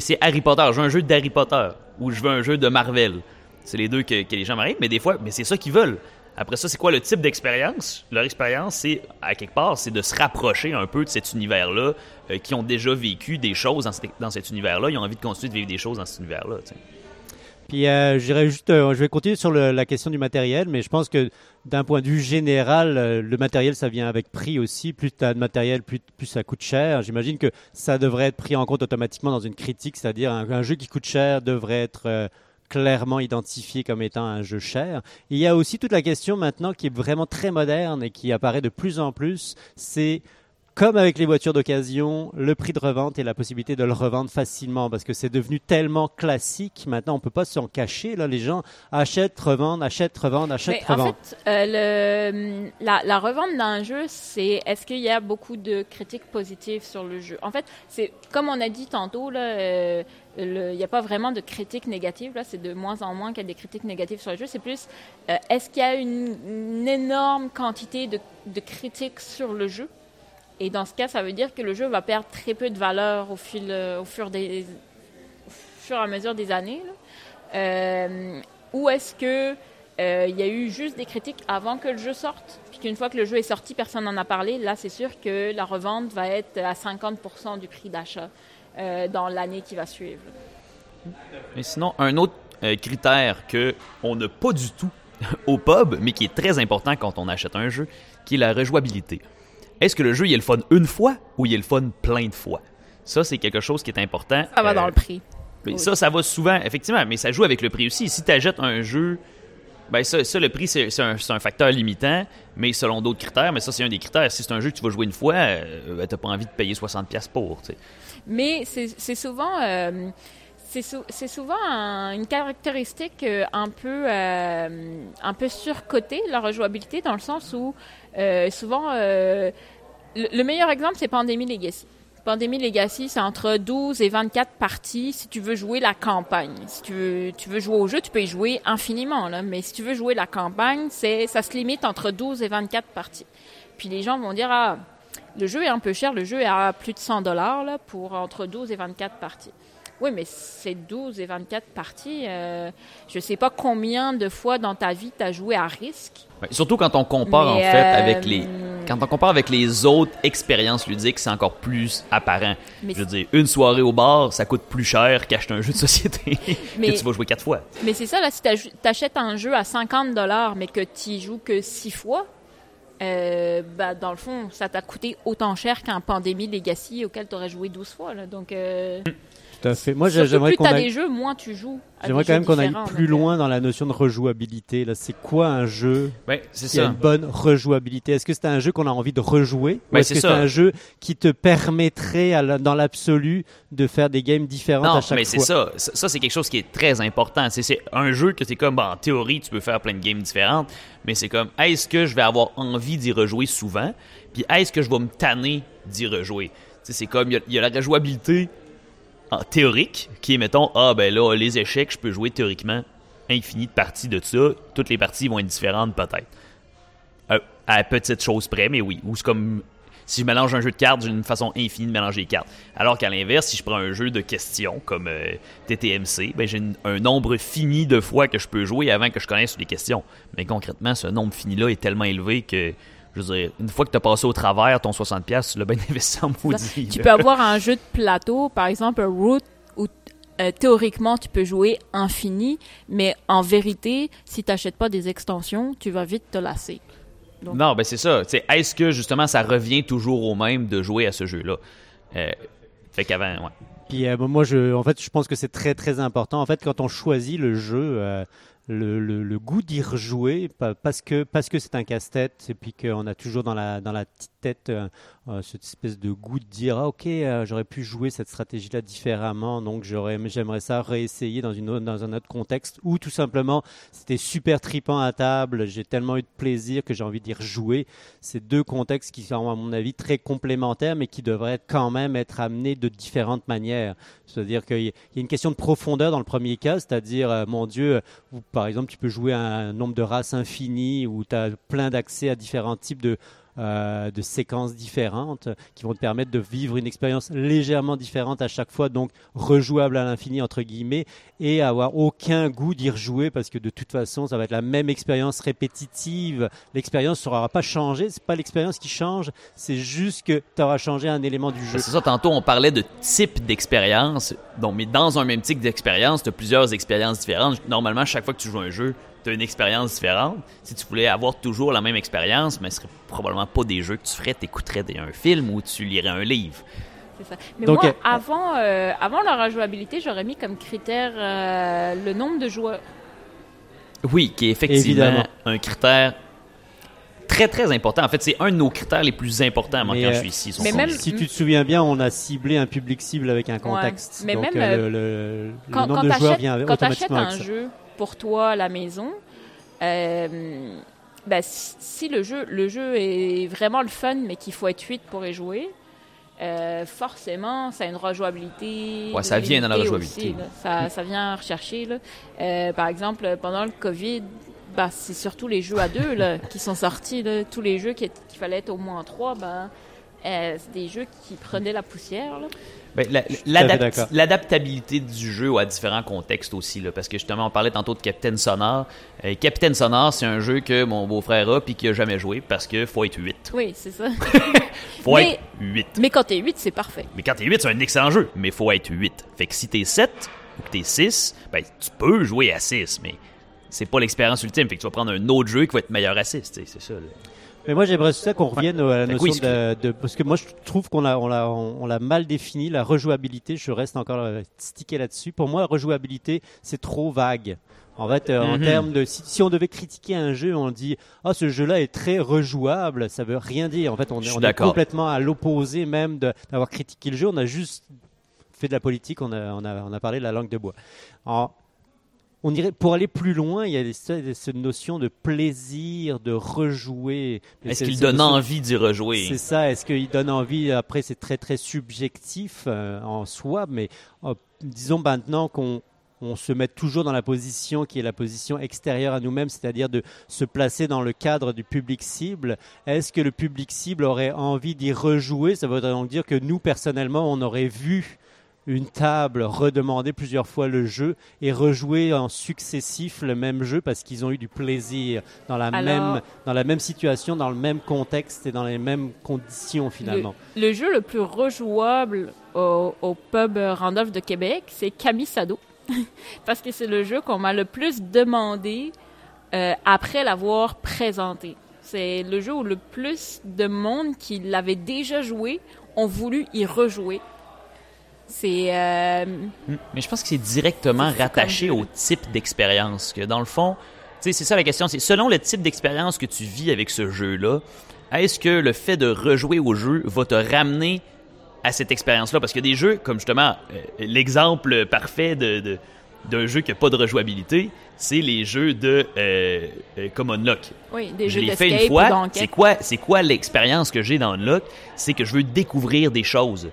S4: c'est Harry Potter. Je veux un jeu d'Harry Potter ou je veux un jeu de Marvel. C'est les deux que, les gens m'arrivent. Mais des fois, mais c'est ça qu'ils veulent. Après ça, c'est quoi le type d'expérience? Leur expérience, c'est, à quelque part, c'est de se rapprocher un peu de cet univers-là, euh, qui ont déjà vécu des choses dans, cet- univers-là. Ils ont envie de continuer de vivre des choses dans cet univers-là.
S3: Puis euh, je juste, euh, je vais continuer sur le- la question du matériel, mais je pense que d'un point de vue général, euh, le matériel ça vient avec prix aussi. Plus tu as de matériel, plus, plus ça coûte cher. J'imagine que ça devrait être pris en compte automatiquement dans une critique, c'est-à-dire un, un jeu qui coûte cher devrait être euh, clairement identifié comme étant un jeu cher. Il y a aussi toute la question maintenant qui est vraiment très moderne et qui apparaît de plus en plus, c'est comme avec les voitures d'occasion, le prix de revente et la possibilité de le revendre facilement parce que c'est devenu tellement classique. Maintenant, on peut pas s'en cacher. Là, les gens achètent, revendent, achètent, revendent, achètent,
S2: Mais en
S3: revendent.
S2: fait, euh, le, la, la revente d'un jeu, c'est est-ce qu'il y a beaucoup de critiques positives sur le jeu? En fait, c'est comme on a dit tantôt, là, euh, il n'y a pas vraiment de critiques négatives. Là, c'est de moins en moins qu'il y a des critiques négatives sur le jeu. C'est plus euh, est-ce qu'il y a une, une énorme quantité de, de critiques sur le jeu? Et dans ce cas, ça veut dire que le jeu va perdre très peu de valeur au fil, euh, au fur des, au fur et à mesure des années. Euh, ou est-ce que euh, il y a eu juste des critiques avant que le jeu sorte, puis qu'une fois que le jeu est sorti, personne n'en a parlé. Là, c'est sûr que la revente va être à 50% du prix d'achat dans l'année qui va suivre.
S4: Mais sinon, un autre critère que on n'a pas du tout au pub, mais qui est très important quand on achète un jeu, qui est la rejouabilité. Est-ce que le jeu il est le fun une fois ou il est le fun plein de fois? Ça, c'est quelque chose qui est important.
S2: Ça va
S4: Euh,
S2: dans le prix.
S4: mais
S2: Oui.
S4: Ça, ça va souvent, effectivement, mais ça joue avec le prix aussi. Si tu achètes un jeu, ben ça, ça le prix, c'est un, facteur limitant, mais selon d'autres critères, mais ça, c'est un des critères. Si c'est un jeu que tu vas jouer une fois, euh, ben, t'as pas envie de payer 60$ pour, tu.
S2: Mais c'est c'est souvent, euh, c'est sou- c'est souvent un- une caractéristique euh, un peu, euh, un surcotée, la rejouabilité, dans le sens où euh, souvent, euh, le, le meilleur exemple, c'est Pandémie Legacy. Pandémie Legacy, c'est entre 12 et 24 parties si tu veux jouer la campagne. Si tu veux, tu veux jouer au jeu, tu peux y jouer infiniment, mais si tu veux jouer la campagne, c'est, ça se limite entre 12 et 24 parties. Puis les gens vont dire, ah, le jeu est un peu cher, le jeu est à plus de 100 dollars pour entre 12 et 24 parties. Oui, mais c'est 12 et 24 parties. Euh, je sais pas combien de fois dans ta vie tu as joué à risque.
S4: Ouais, surtout quand on compare,
S2: Mais,
S4: en fait,
S2: euh,
S4: avec les... Quand on compare avec les autres expériences ludiques, c'est encore plus apparent.
S2: Mais,
S4: Je veux dire, une soirée au bar, ça coûte plus cher qu'acheter un jeu de société
S2: Mais-
S4: que tu vas jouer quatre fois.
S2: mais c'est ça, là, si tu achètes un jeu à 50 dollars, mais que tu joues que 6 fois, euh, bah, dans le fond, ça t'a coûté autant cher qu'un Pandémie Legacy auquel tu aurais joué 12 fois. Là. Donc, euh,
S3: Tout à fait. Moi, j'aimerais
S2: plus
S3: qu'on aille-
S2: des jeux, moins tu joues.
S3: J'aimerais quand même qu'on aille plus
S2: donc, euh,
S3: loin dans la notion de rejouabilité. Là, c'est quoi un jeu
S4: Ouais, c'est
S3: qui a
S4: ça.
S3: une bonne rejouabilité? Est-ce que c'est un jeu qu'on a envie de rejouer? Ou
S4: Ouais,
S3: est-ce
S4: c'est
S3: que c'est un jeu qui te permettrait, à la- dans l'absolu, de faire des games différentes
S4: Non,
S3: à chaque
S4: mais c'est
S3: fois?
S4: ça. Ça, ça, c'est quelque chose qui est très important. C'est- C'est un jeu que c'est comme, en théorie, tu peux faire plein de games différentes, mais c'est comme, est-ce que je vais avoir envie d'y rejouer souvent? Puis est-ce que je vais me tanner d'y rejouer? C'est comme, il y y, a la rejouabilité théorique, qui est, mettons, ah, ben là, les échecs, je peux jouer théoriquement infini de parties de ça. Toutes les parties vont être différentes, peut-être. Euh, à petite chose près, mais oui. Ou c'est comme si je mélange un jeu de cartes, j'ai une façon infinie de mélanger les cartes. Alors qu'à l'inverse, si je prends un jeu de questions comme euh, TTMC, ben j'ai un nombre fini de fois que je peux jouer avant que je connaisse les questions. Mais concrètement, ce nombre fini-là est tellement élevé que, je veux dire, une fois que tu as passé au travers ton 60$, tu l'as bien investi en maudit.
S2: Tu peux avoir un jeu de plateau, par exemple un Root, où euh, théoriquement tu peux jouer infini, mais en vérité, si tu n'achètes pas des extensions, tu vas vite te lasser. Donc-
S4: Non, ben c'est ça. Est-ce que justement ça revient toujours au même de jouer à ce jeu-là? Euh, fait qu'avant, ouais.
S3: Puis euh, moi, je, en fait, je pense que c'est très très important. En fait, quand on choisit le jeu, euh, le, le- le goût d'y rejouer, pa- parce que parce que c'est un casse-tête, et puis qu'on a toujours dans la dans la tête euh, euh, cette espèce de goût de dire ah ok, euh, j'aurais pu jouer cette stratégie-là différemment, donc j'aurais j'aimerais ça réessayer dans un autre contexte, ou tout simplement c'était super tripant à table, j'ai tellement eu de plaisir que j'ai envie d'y rejouer. C'est deux contextes qui sont à mon avis très complémentaires, mais qui devraient quand même être amenés de différentes manières. C'est-à-dire qu'il y a une question de profondeur dans le premier cas, c'est-à-dire, euh, mon Dieu, par exemple, tu peux jouer un nombre de races infini, où tu as plein d'accès à différents types de, euh, de séquences différentes qui vont te permettre de vivre une expérience légèrement différente à chaque fois, donc rejouable à l'infini, entre guillemets, et avoir aucun goût d'y rejouer parce que de toute façon, ça va être la même expérience répétitive. L'expérience ne sera pas changée, c'est pas l'expérience qui change, c'est juste que tu auras changé un élément du jeu.
S4: C'est ça, tantôt on parlait de type d'expérience. Mais dans un même type d'expérience, tu as plusieurs expériences différentes. Normalement, chaque fois que tu joues un jeu, tu as une expérience différente. Si tu voulais avoir toujours la même expérience, mais ce serait probablement pas des jeux que tu ferais, tu écouterais un film ou tu lirais un livre.
S2: C'est ça. Mais
S3: Donc,
S2: moi,
S3: euh,
S2: avant, euh, avant la rejouabilité, j'aurais mis comme critère euh, le nombre de joueurs.
S4: Oui, qui est effectivement
S3: Évidemment.
S4: un critère très très important. En fait, c'est un de nos critères les plus importants moi,
S3: Mais,
S4: quand
S3: euh,
S4: je suis ici.
S2: mais même-.
S3: Si tu te souviens bien, on a ciblé un public cible avec un contexte.
S2: Mais
S3: donc
S2: même,
S3: euh,
S2: euh,
S3: le, le- le
S2: Quand,
S3: nombre
S2: quand
S3: de joueurs vient
S2: quand t'achètes
S3: automatiquement avec
S2: un
S3: ça.
S2: jeu pour toi à la maison, euh, ben, si, le jeu, le jeu est vraiment le fun, mais qu'il faut être 8 pour y jouer, euh, forcément, ça a une rejouabilité.
S4: Ouais, ça vient dans la rejouabilité.
S2: aussi, ça, ça vient rechercher. Là. Euh, par exemple, pendant le COVID, ben, c'est surtout les jeux à deux là, qui sont sortis. Là. Tous les jeux qui- qu'il fallait être au moins trois, ben, euh, c'est des jeux qui prenaient la poussière. Là.
S4: Ben. L'adaptabilité du jeu à différents contextes aussi, là, parce que justement, on parlait tantôt de Capitaine Sonore. Euh, Capitaine Sonore, c'est un jeu que mon beau-frère a puis qu'il a jamais joué parce que faut être 8.
S2: Oui, c'est ça.
S4: Faut
S2: Mais-
S4: être 8.
S2: mais quand t'es 8, c'est parfait.
S4: Mais quand t'es 8, c'est un excellent jeu, mais faut être 8. Fait que si t'es 7 ou que t'es 6, ben, tu peux jouer à 6, mais c'est pas l'expérience ultime. Fait que tu vas prendre un autre jeu qui va être meilleur à 6, tu sais, c'est ça. là.
S3: Mais moi, j'aimerais ça qu'on revienne à la notion
S4: oui,
S3: de, de- parce que moi, je trouve qu'on l'a, on l'a, on, on l'a mal défini la rejouabilité. Je reste encore euh, stické là-dessus. Pour moi, la rejouabilité, c'est trop vague. En fait, euh, en
S4: Mhm.
S3: termes de, si, si on devait critiquer un jeu, on dit, ah, ce jeu-là est très rejouable. Ça veut rien dire. En fait, on, est, on complètement à l'opposé même de- d'avoir critiqué le jeu. On a juste fait de la politique. On a, on a, on a parlé de la langue de bois. En- on irait pour aller plus loin. Il y a cette, notion de plaisir, de rejouer.
S4: Est-ce qu'il donne envie d'y rejouer?
S3: c'est ça. Est-ce qu'il donne envie Après, c'est très très subjectif euh, en soi, mais euh, disons maintenant qu'on on se met toujours dans la position qui est la position extérieure à nous-mêmes, c'est-à-dire de se placer dans le cadre du public cible. Est-ce que le public cible aurait envie d'y rejouer? Ça voudrait donc dire que nous, personnellement, on aurait vu une table redemander plusieurs fois le jeu et rejouer en successif le même jeu parce qu'ils ont eu du plaisir dans la
S2: Alors-
S3: même dans la même situation, dans le même contexte et dans les mêmes conditions finalement.
S2: Le jeu le plus rejouable au, au pub Randolph de Québec, c'est Camisado. Parce que c'est le jeu qu'on m'a le plus demandé euh, après l'avoir présenté. C'est le jeu où le plus de monde qui l'avait déjà joué ont voulu y rejouer. C'est euh,
S4: Mais je pense que c'est directement rattaché
S2: comme
S4: au type d'expérience. Que dans le fond, c'est ça la question. C'est selon le type d'expérience que tu vis avec ce jeu-là, est-ce que le fait de rejouer au jeu va te ramener à cette expérience-là? Parce a des jeux, comme justement, euh, l'exemple parfait de, de- d'un jeu qui n'a pas de rejouabilité, c'est les jeux de euh, euh, comme Unlock.
S2: oui, des
S4: je
S2: jeux
S4: l'ai fait une fois. C'est quoi, c'est quoi l'expérience que j'ai dans Unlock? C'est que je veux découvrir des choses.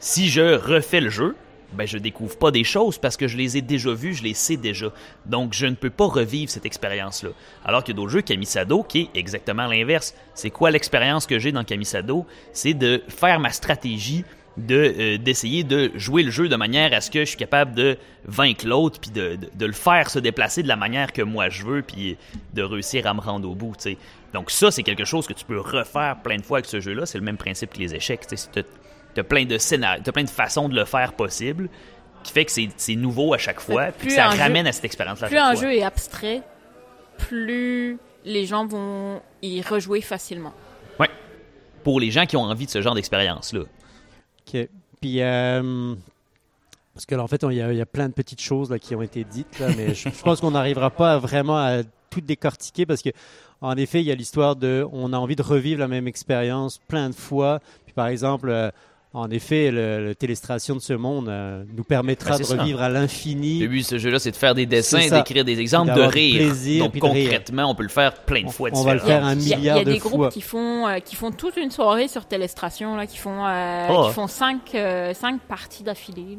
S4: Si je refais le jeu, ben je découvre pas des choses parce que je les ai déjà vues, je les sais déjà. Donc je ne peux pas revivre cette expérience-là. Alors qu'il y a d'autres jeux, Kamisado, qui est exactement l'inverse. C'est quoi l'expérience que j'ai dans Kamisado? C'est de faire ma stratégie de euh, d'essayer de jouer le jeu de manière à ce que je suis capable de vaincre l'autre puis de, de, le faire se déplacer de la manière que moi je veux puis de réussir à me rendre au bout tu sais. donc ça c'est quelque chose que tu peux refaire plein de fois avec ce jeu là c'est le même principe que les échecs. T'as as plein de scénarios t'as plein de façons de le faire possible qui fait que c'est nouveau à chaque fois puis que ça
S2: jeu-
S4: ramène à cette expérience là
S2: plus un jeu est abstrait, plus les gens vont y rejouer facilement.
S4: Ouais. Pour les gens qui ont envie de ce genre d'expérience-là.
S3: OK. Puis, euh, parce que là, en fait, il y, a- il y a plein de petites choses là, qui ont été dites, là, mais je, je pense qu'on n'arrivera pas à vraiment à tout décortiquer parce que, en effet, il y a l'histoire de, on a envie de revivre la même expérience plein de fois. Puis, par exemple, euh, en effet, le, le télestration de ce monde euh, nous permettra
S4: Ben,
S3: de
S4: ça.
S3: revivre à l'infini.
S4: Le but de ce jeu-là, c'est de faire des dessins, d'écrire des exemples, de rire.
S3: plaisir,
S4: Donc
S3: de rire.
S4: concrètement, on peut le faire plein de
S3: On-
S4: fois
S3: on va le faire un
S2: Il y a-
S3: milliard
S2: il y a,
S3: de
S2: des
S3: fois.
S2: groupes qui font euh, qui font toute une soirée sur Télestration là, qui font euh,
S4: Oh.
S2: qui font cinq euh, cinq parties d'affilée.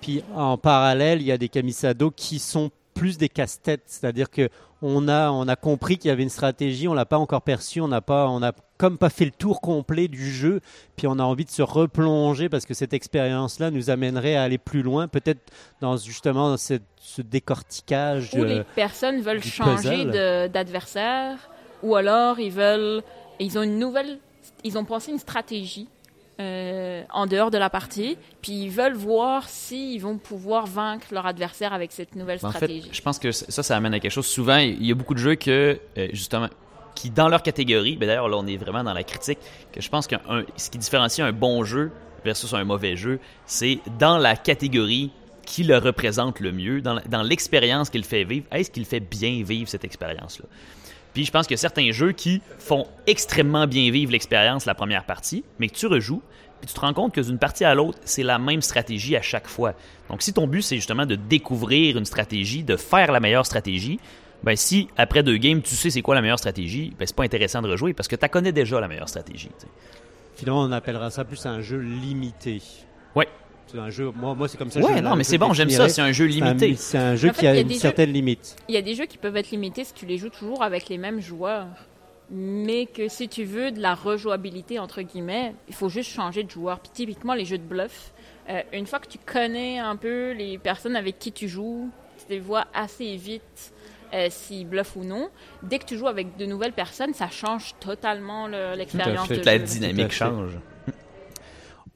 S3: Puis en parallèle, il y a des camisado qui sont plus des casse-têtes, c'est-à-dire que on a on a compris qu'il y avait une stratégie, on l'a pas encore perçu, on n'a pas on a comme pas fait le tour complet du jeu, puis on a envie de se replonger parce que cette expérience-là nous amènerait à aller plus loin, peut-être dans justement dans cette- ce décortiquage.
S2: Ou les
S3: euh,
S2: personnes veulent changer d'adversaire, ou alors ils veulent, ils ont une nouvelle, ils ont pensé une stratégie euh, en dehors de la partie, puis ils veulent voir s'ils vont pouvoir vaincre leur adversaire avec cette nouvelle
S4: En fait,
S2: stratégie.
S4: je pense que ça, ça amène à quelque chose. Souvent, il y a beaucoup de jeux que, euh, justement, qui, dans leur catégorie, ben d'ailleurs, là, on est vraiment dans la critique, que je pense que ce qui différencie un bon jeu versus un mauvais jeu, c'est dans la catégorie qui le représente le mieux, dans l'expérience qu'il fait vivre, est-ce qu'il fait bien vivre cette expérience-là? Puis je pense qu'il y a certains jeux qui font extrêmement bien vivre l'expérience la première partie, mais que tu rejoues, puis tu te rends compte que d'une partie à l'autre, c'est la même stratégie à chaque fois. Donc si ton but c'est justement de découvrir une stratégie, de faire la meilleure stratégie, ben si après deux games tu sais c'est quoi la meilleure stratégie, ben c'est pas intéressant de rejouer parce que tu connais déjà la meilleure stratégie.
S3: finalement, on appellera ça plus un jeu limité.
S4: Ouais.
S3: C'est un jeu. Moi, moi c'est comme ça.
S4: Ouais,
S3: je-
S4: non, mais c'est bon, j'aime ça, c'est un jeu limité.
S3: C'est un jeu
S2: En fait,
S3: qui a
S2: a
S3: une
S2: jeux-
S3: certaine limite.
S2: Il y a des jeux qui peuvent être limités si tu les joues toujours avec les mêmes joueurs. Mais que si tu veux de la rejouabilité, entre guillemets, il faut juste changer de joueur. Puis typiquement, les jeux de bluff, euh, une fois que tu connais un peu les personnes avec qui tu joues, tu les vois assez vite euh, s'ils bluffent ou non. Dès que tu joues avec de nouvelles personnes, ça change totalement le- l'expérience de
S4: Toute la
S2: jeu.
S4: dynamique change.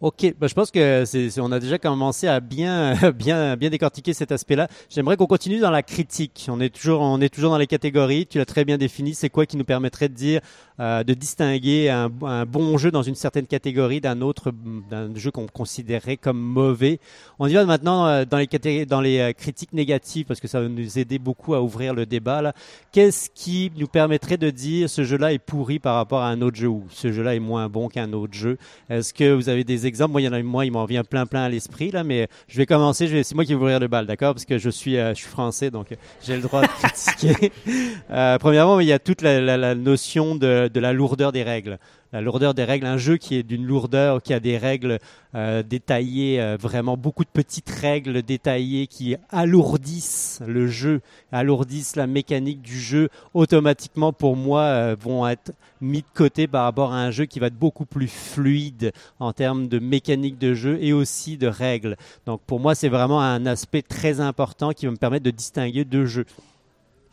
S3: Ok, ben, je pense que c'est, on a déjà commencé à bien, bien, bien décortiquer cet aspect-là. J'aimerais qu'on continue dans la critique. On est toujours, on est toujours dans les catégories. Tu l'as très bien défini. C'est quoi qui nous permettrait de dire, euh, de distinguer un, bon jeu dans une certaine catégorie d'un autre, d'un jeu qu'on considérait comme mauvais? On y va maintenant euh, dans les dans les euh, critiques négatives parce que ça va nous aider beaucoup à ouvrir le débat là. Qu'est-ce qui nous permettrait de dire ce jeu-là est pourri par rapport à un autre jeu ou ce jeu-là est moins bon qu'un autre jeu? Est-ce que vous avez des exemples? Moi, il y en a, moi, il m'en vient plein, plein à l'esprit, là, mais je vais commencer. Je vais, c'est moi qui vais ouvrir le bal, d'accord? Parce que je suis, euh, je suis français, donc euh, j'ai le droit de critiquer. Euh, premièrement, il y a toute la, la- la notion de, de la lourdeur des règles. La lourdeur des règles, un jeu qui est d'une lourdeur, qui a des règles euh, détaillées, euh, vraiment beaucoup de petites règles détaillées qui alourdissent le jeu, alourdissent la mécanique du jeu, automatiquement pour moi euh, vont être mis de côté par rapport à un jeu qui va être beaucoup plus fluide en termes de mécanique de jeu et aussi de règles. Donc pour moi, c'est vraiment un aspect très important qui va me permettre de distinguer deux jeux.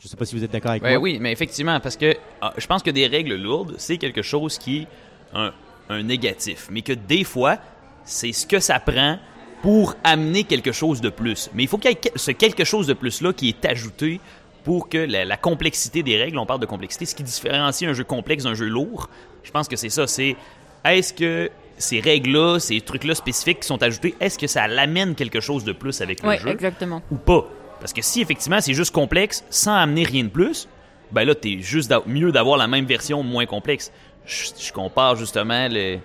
S3: Je ne sais pas si vous êtes d'accord avec
S4: Ben
S3: moi.
S4: oui, mais effectivement, parce que ah, je pense que des règles lourdes, c'est quelque chose qui est un, un négatif, mais que des fois, c'est ce que ça prend pour amener quelque chose de plus. Mais il faut qu'il y ait ce quelque chose de plus-là qui est ajouté pour que la, la complexité des règles, on parle de complexité, ce qui différencie un jeu complexe d'un jeu lourd, je pense que c'est ça, c'est est-ce que ces règles-là, ces trucs-là spécifiques qui sont ajoutés, est-ce que ça l'amène quelque chose de plus avec le
S2: Ouais,
S4: jeu?
S2: exactement.
S4: ou pas? Parce que si effectivement c'est juste complexe sans amener rien de plus, ben là t'es juste mieux d'avoir la même version moins complexe. Je, compare justement le,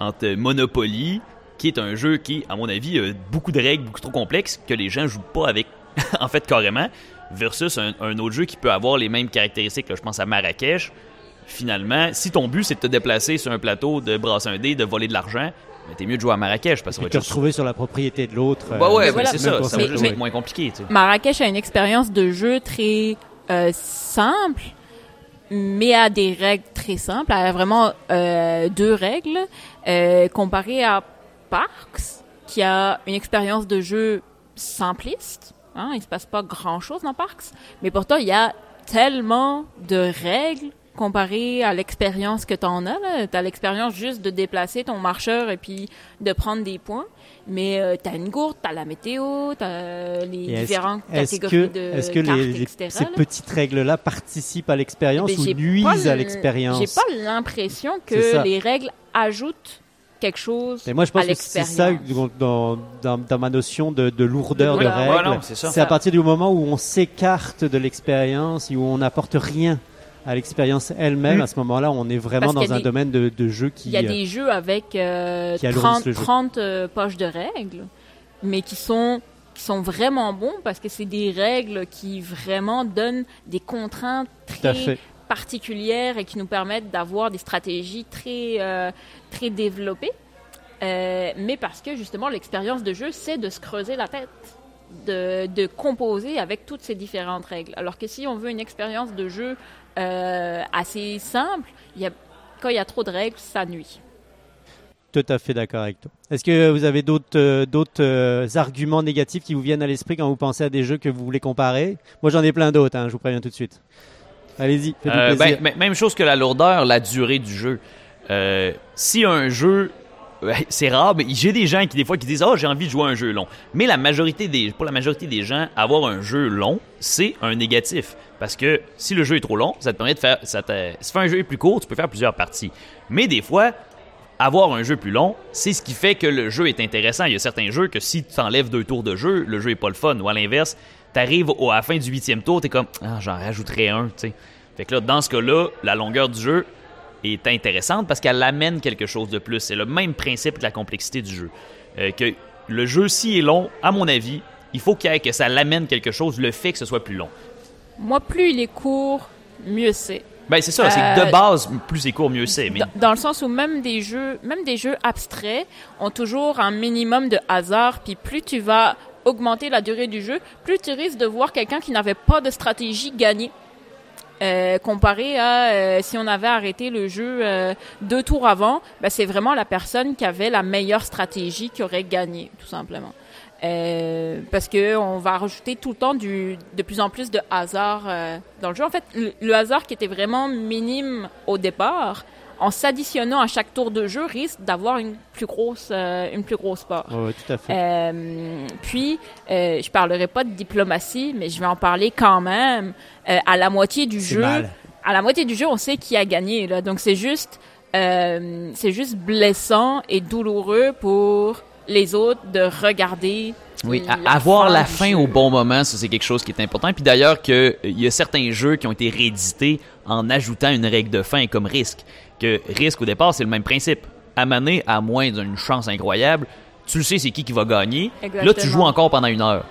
S4: entre Monopoly, qui est un jeu qui, à mon avis, a beaucoup de règles beaucoup trop complexes que les gens jouent pas avec, en fait carrément, versus un, un autre jeu qui peut avoir les mêmes caractéristiques. Là, je pense à Marrakech. Finalement, si ton but c'est de te déplacer sur un plateau, de brasser un dé, de voler de l'argent, ben, t'es mieux de jouer à Marrakech parce que être
S3: te retrouver sur la propriété de l'autre.
S4: bah ouais,
S3: euh,
S2: voilà.
S4: c'est
S3: même
S4: ça, ça va
S2: Mais-
S4: juste
S2: mais-
S4: être moins compliqué. Tu sais.
S2: Marrakech a une expérience de jeu très euh, simple, mais a des règles très simples. Elle a vraiment euh, deux règles, euh, comparé à Parks, qui a une expérience de jeu simpliste. Hein, il se passe pas grand-chose dans Parks, mais pourtant il y a tellement de règles comparé à l'expérience que tu en as. Tu as l'expérience juste de déplacer ton marcheur et puis de prendre des points. Mais euh, tu as une gourde, tu as la météo, tu as les
S3: est-ce-
S2: différentes
S3: Est-ce
S2: catégories
S3: que,
S2: de
S3: est-ce que
S2: cartes,
S3: les, les-
S2: etc.,
S3: ces
S2: là.
S3: petites règles-là participent à l'expérience
S2: Ben,
S3: ou nuisent à
S2: le-
S3: l'expérience?
S2: J'ai pas l'impression que les règles ajoutent quelque chose
S3: Et moi, je pense
S2: à
S3: que c'est ça dans, dans, dans ma notion de, de lourdeur
S2: Voilà.
S3: de règles.
S4: Ça.
S3: c'est à partir du moment où on s'écarte de l'expérience et où on n'apporte rien à l'expérience elle-même.
S4: Mm.
S3: À ce moment-là, on est vraiment
S2: Parce
S3: dans un
S2: des-
S3: domaine de, de jeu qui.
S2: Il y a
S3: euh,
S2: des jeux avec euh,
S3: qui alourdissent
S2: 30,
S3: le jeu.
S2: 30 euh, poches de règles, mais qui sont qui sont vraiment bons parce que c'est des règles qui vraiment donnent des contraintes très particulières et qui nous permettent d'avoir des stratégies très euh, très développées. Euh, mais parce que justement l'expérience de jeu c'est de se creuser la tête, de, de composer avec toutes ces différentes règles. Alors que si on veut une expérience de jeu euh, assez simple, il y a, quand il y a trop de règles, ça nuit.
S3: Tout à fait d'accord avec toi. Est-ce que vous avez d'autres euh, d'autres euh, arguments négatifs qui vous viennent à l'esprit quand vous pensez à des jeux que vous voulez comparer? Moi, j'en ai plein d'autres. hein, je vous préviens tout de suite. Allez-y,
S4: Euh,
S3: plaisir.
S4: ben, même chose que la lourdeur, la durée du jeu. Euh, si un jeu, c'est rare, mais j'ai des gens qui des fois disent oh j'ai envie de jouer un jeu long. Mais la majorité des, pour la majorité des gens, avoir un jeu long, c'est un négatif parce que si le jeu est trop long, ça te permet de faire, ça te, si tu un jeu plus court, tu peux faire plusieurs parties. Mais des fois, avoir un jeu plus long, c'est ce qui fait que le jeu est intéressant. Il y a certains jeux que si tu t'enlèves deux tours de jeu, le jeu est pas le fun. Ou à l'inverse, t'arrives à la fin du huitième tour, t'es comme ah j'en rajouterai un, tu sais. Fait que là, dans ce cas-là, la longueur du jeu est intéressante parce qu'elle amène quelque chose de plus. C'est le même principe que la complexité du jeu. Euh, que le jeu, s'il est long, à mon avis, il faut qu'il que ça l'amène quelque chose, le fait que ce soit plus long.
S2: Moi, plus il est court, mieux c'est.
S4: Ben c'est ça, c'est que
S2: Euh,
S4: de base, plus c'est court, mieux c'est. Mais
S2: dans le sens où même des jeux, même des jeux abstraits ont toujours un minimum de hasard, puis plus tu vas augmenter la durée du jeu, plus tu risques de voir quelqu'un qui n'avait pas de stratégie gagner. Euh, comparé à euh, si on avait arrêté le jeu euh, deux tours avant, ben, c'est vraiment la personne qui avait la meilleure stratégie qui aurait gagné, tout simplement. Euh, parce que on va rajouter tout le temps du, de plus en plus de hasard euh, dans le jeu. En fait, le, le hasard qui était vraiment minime au départ, en s'additionnant à chaque tour de jeu, risque d'avoir une plus grosse, euh, une plus grosse part.
S3: Ouais, tout à fait.
S2: Euh, puis, euh, je parlerai pas de diplomatie, mais je vais en parler quand même. Euh, à la moitié du jeu,
S3: mal.
S2: à la moitié du jeu, on sait qui a gagné. Là. Donc c'est juste, euh, c'est juste blessant et douloureux pour les autres de regarder.
S4: Oui,
S2: la
S4: avoir la fin
S2: jeu.
S4: au bon moment, ça c'est quelque chose qui est important. Puis d'ailleurs que il y a certains jeux qui ont été réédités en ajoutant une règle de fin comme risque. Que risque au départ c'est le même principe. Amener à moins d'une chance incroyable, tu le sais c'est qui qui va gagner. Là tu joues encore pendant une heure.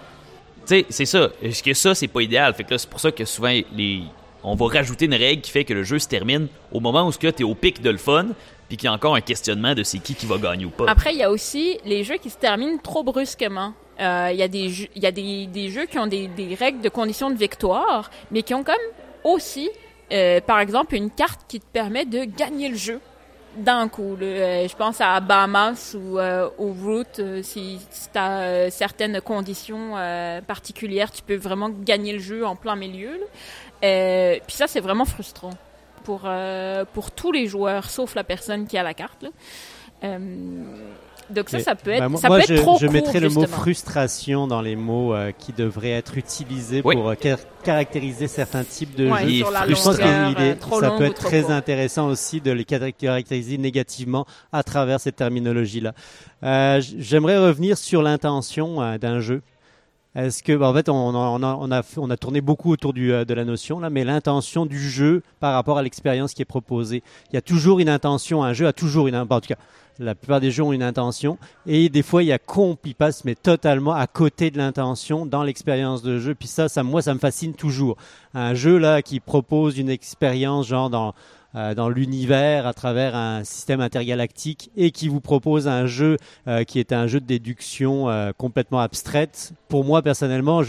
S4: Tu sais, c'est ça. Est-ce que ça c'est pas idéal? Fait que là c'est pour ça que souvent les on va rajouter une règle qui fait que le jeu se termine au moment où tu es au pic de le fun, puis qu'il y a encore un questionnement de c'est qui qui va gagner ou pas.
S2: Après, il y a aussi les jeux qui se terminent trop brusquement. Euh, Il y a, des, jeux, il y a des, des jeux qui ont des, des règles de conditions de victoire, mais qui ont comme aussi, euh, par exemple, une carte qui te permet de gagner le jeu d'un coup. Euh, je pense à Bahamas ou euh, au Root. euh, si si tu as certaines conditions particulières, tu peux vraiment gagner le jeu en plein milieu. Puis ça, c'est vraiment frustrant pour, pour tous les joueurs, sauf la personne qui a la carte. Donc ça,
S3: Mais-
S2: ça peut être,
S3: Ben, moi,
S2: ça
S3: moi,
S2: peut
S3: je,
S2: trop
S3: je
S2: court,
S3: mettrais le mot frustration dans les mots euh, qui devraient être utilisés
S4: Oui.
S3: pour euh, car- caractériser certains types de
S2: Ouais,
S3: jeux. Je pense qu'il
S2: euh,
S3: ça peut être très
S2: court.
S3: intéressant aussi de les caractériser négativement à travers cette terminologie-là. Euh, J'aimerais revenir sur l'intention euh, d'un jeu. Est-ce que, bah, en fait, on, a- on a, on, a, on a tourné beaucoup autour du, de la notion là, mais l'intention du jeu par rapport à l'expérience qui est proposée. Il y a toujours une intention. Un jeu a toujours une, bah, en tout cas, la plupart des jeux ont une intention et des fois il y a con, il passe mais totalement à côté de l'intention dans l'expérience de jeu. Puis ça, ça, moi, ça me fascine toujours. Un jeu là qui propose une expérience genre dans dans l'univers à travers un système intergalactique et qui vous propose un jeu euh, qui est un jeu de déduction euh, complètement abstraite. Pour moi personnellement,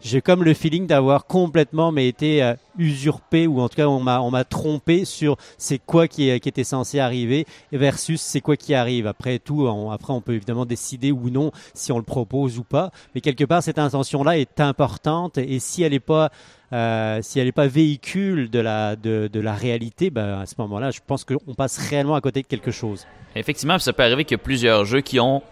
S3: j'ai comme le feeling d'avoir complètement mais été euh, usurpé ou en tout cas on m'a on trompé sur c'est quoi qui, qui était censé arriver versus c'est quoi qui arrive. Après tout, après on peut évidemment décider ou non si on le propose ou pas, mais quelque part cette intention là est importante et si elle n'est pas euh, si elle n'est pas véhicule de la, de, de la réalité, ben, à ce moment-là, je pense qu'on passe réellement à côté de quelque chose.
S4: Effectivement, ça peut arriver qu'il y a plusieurs jeux qui ont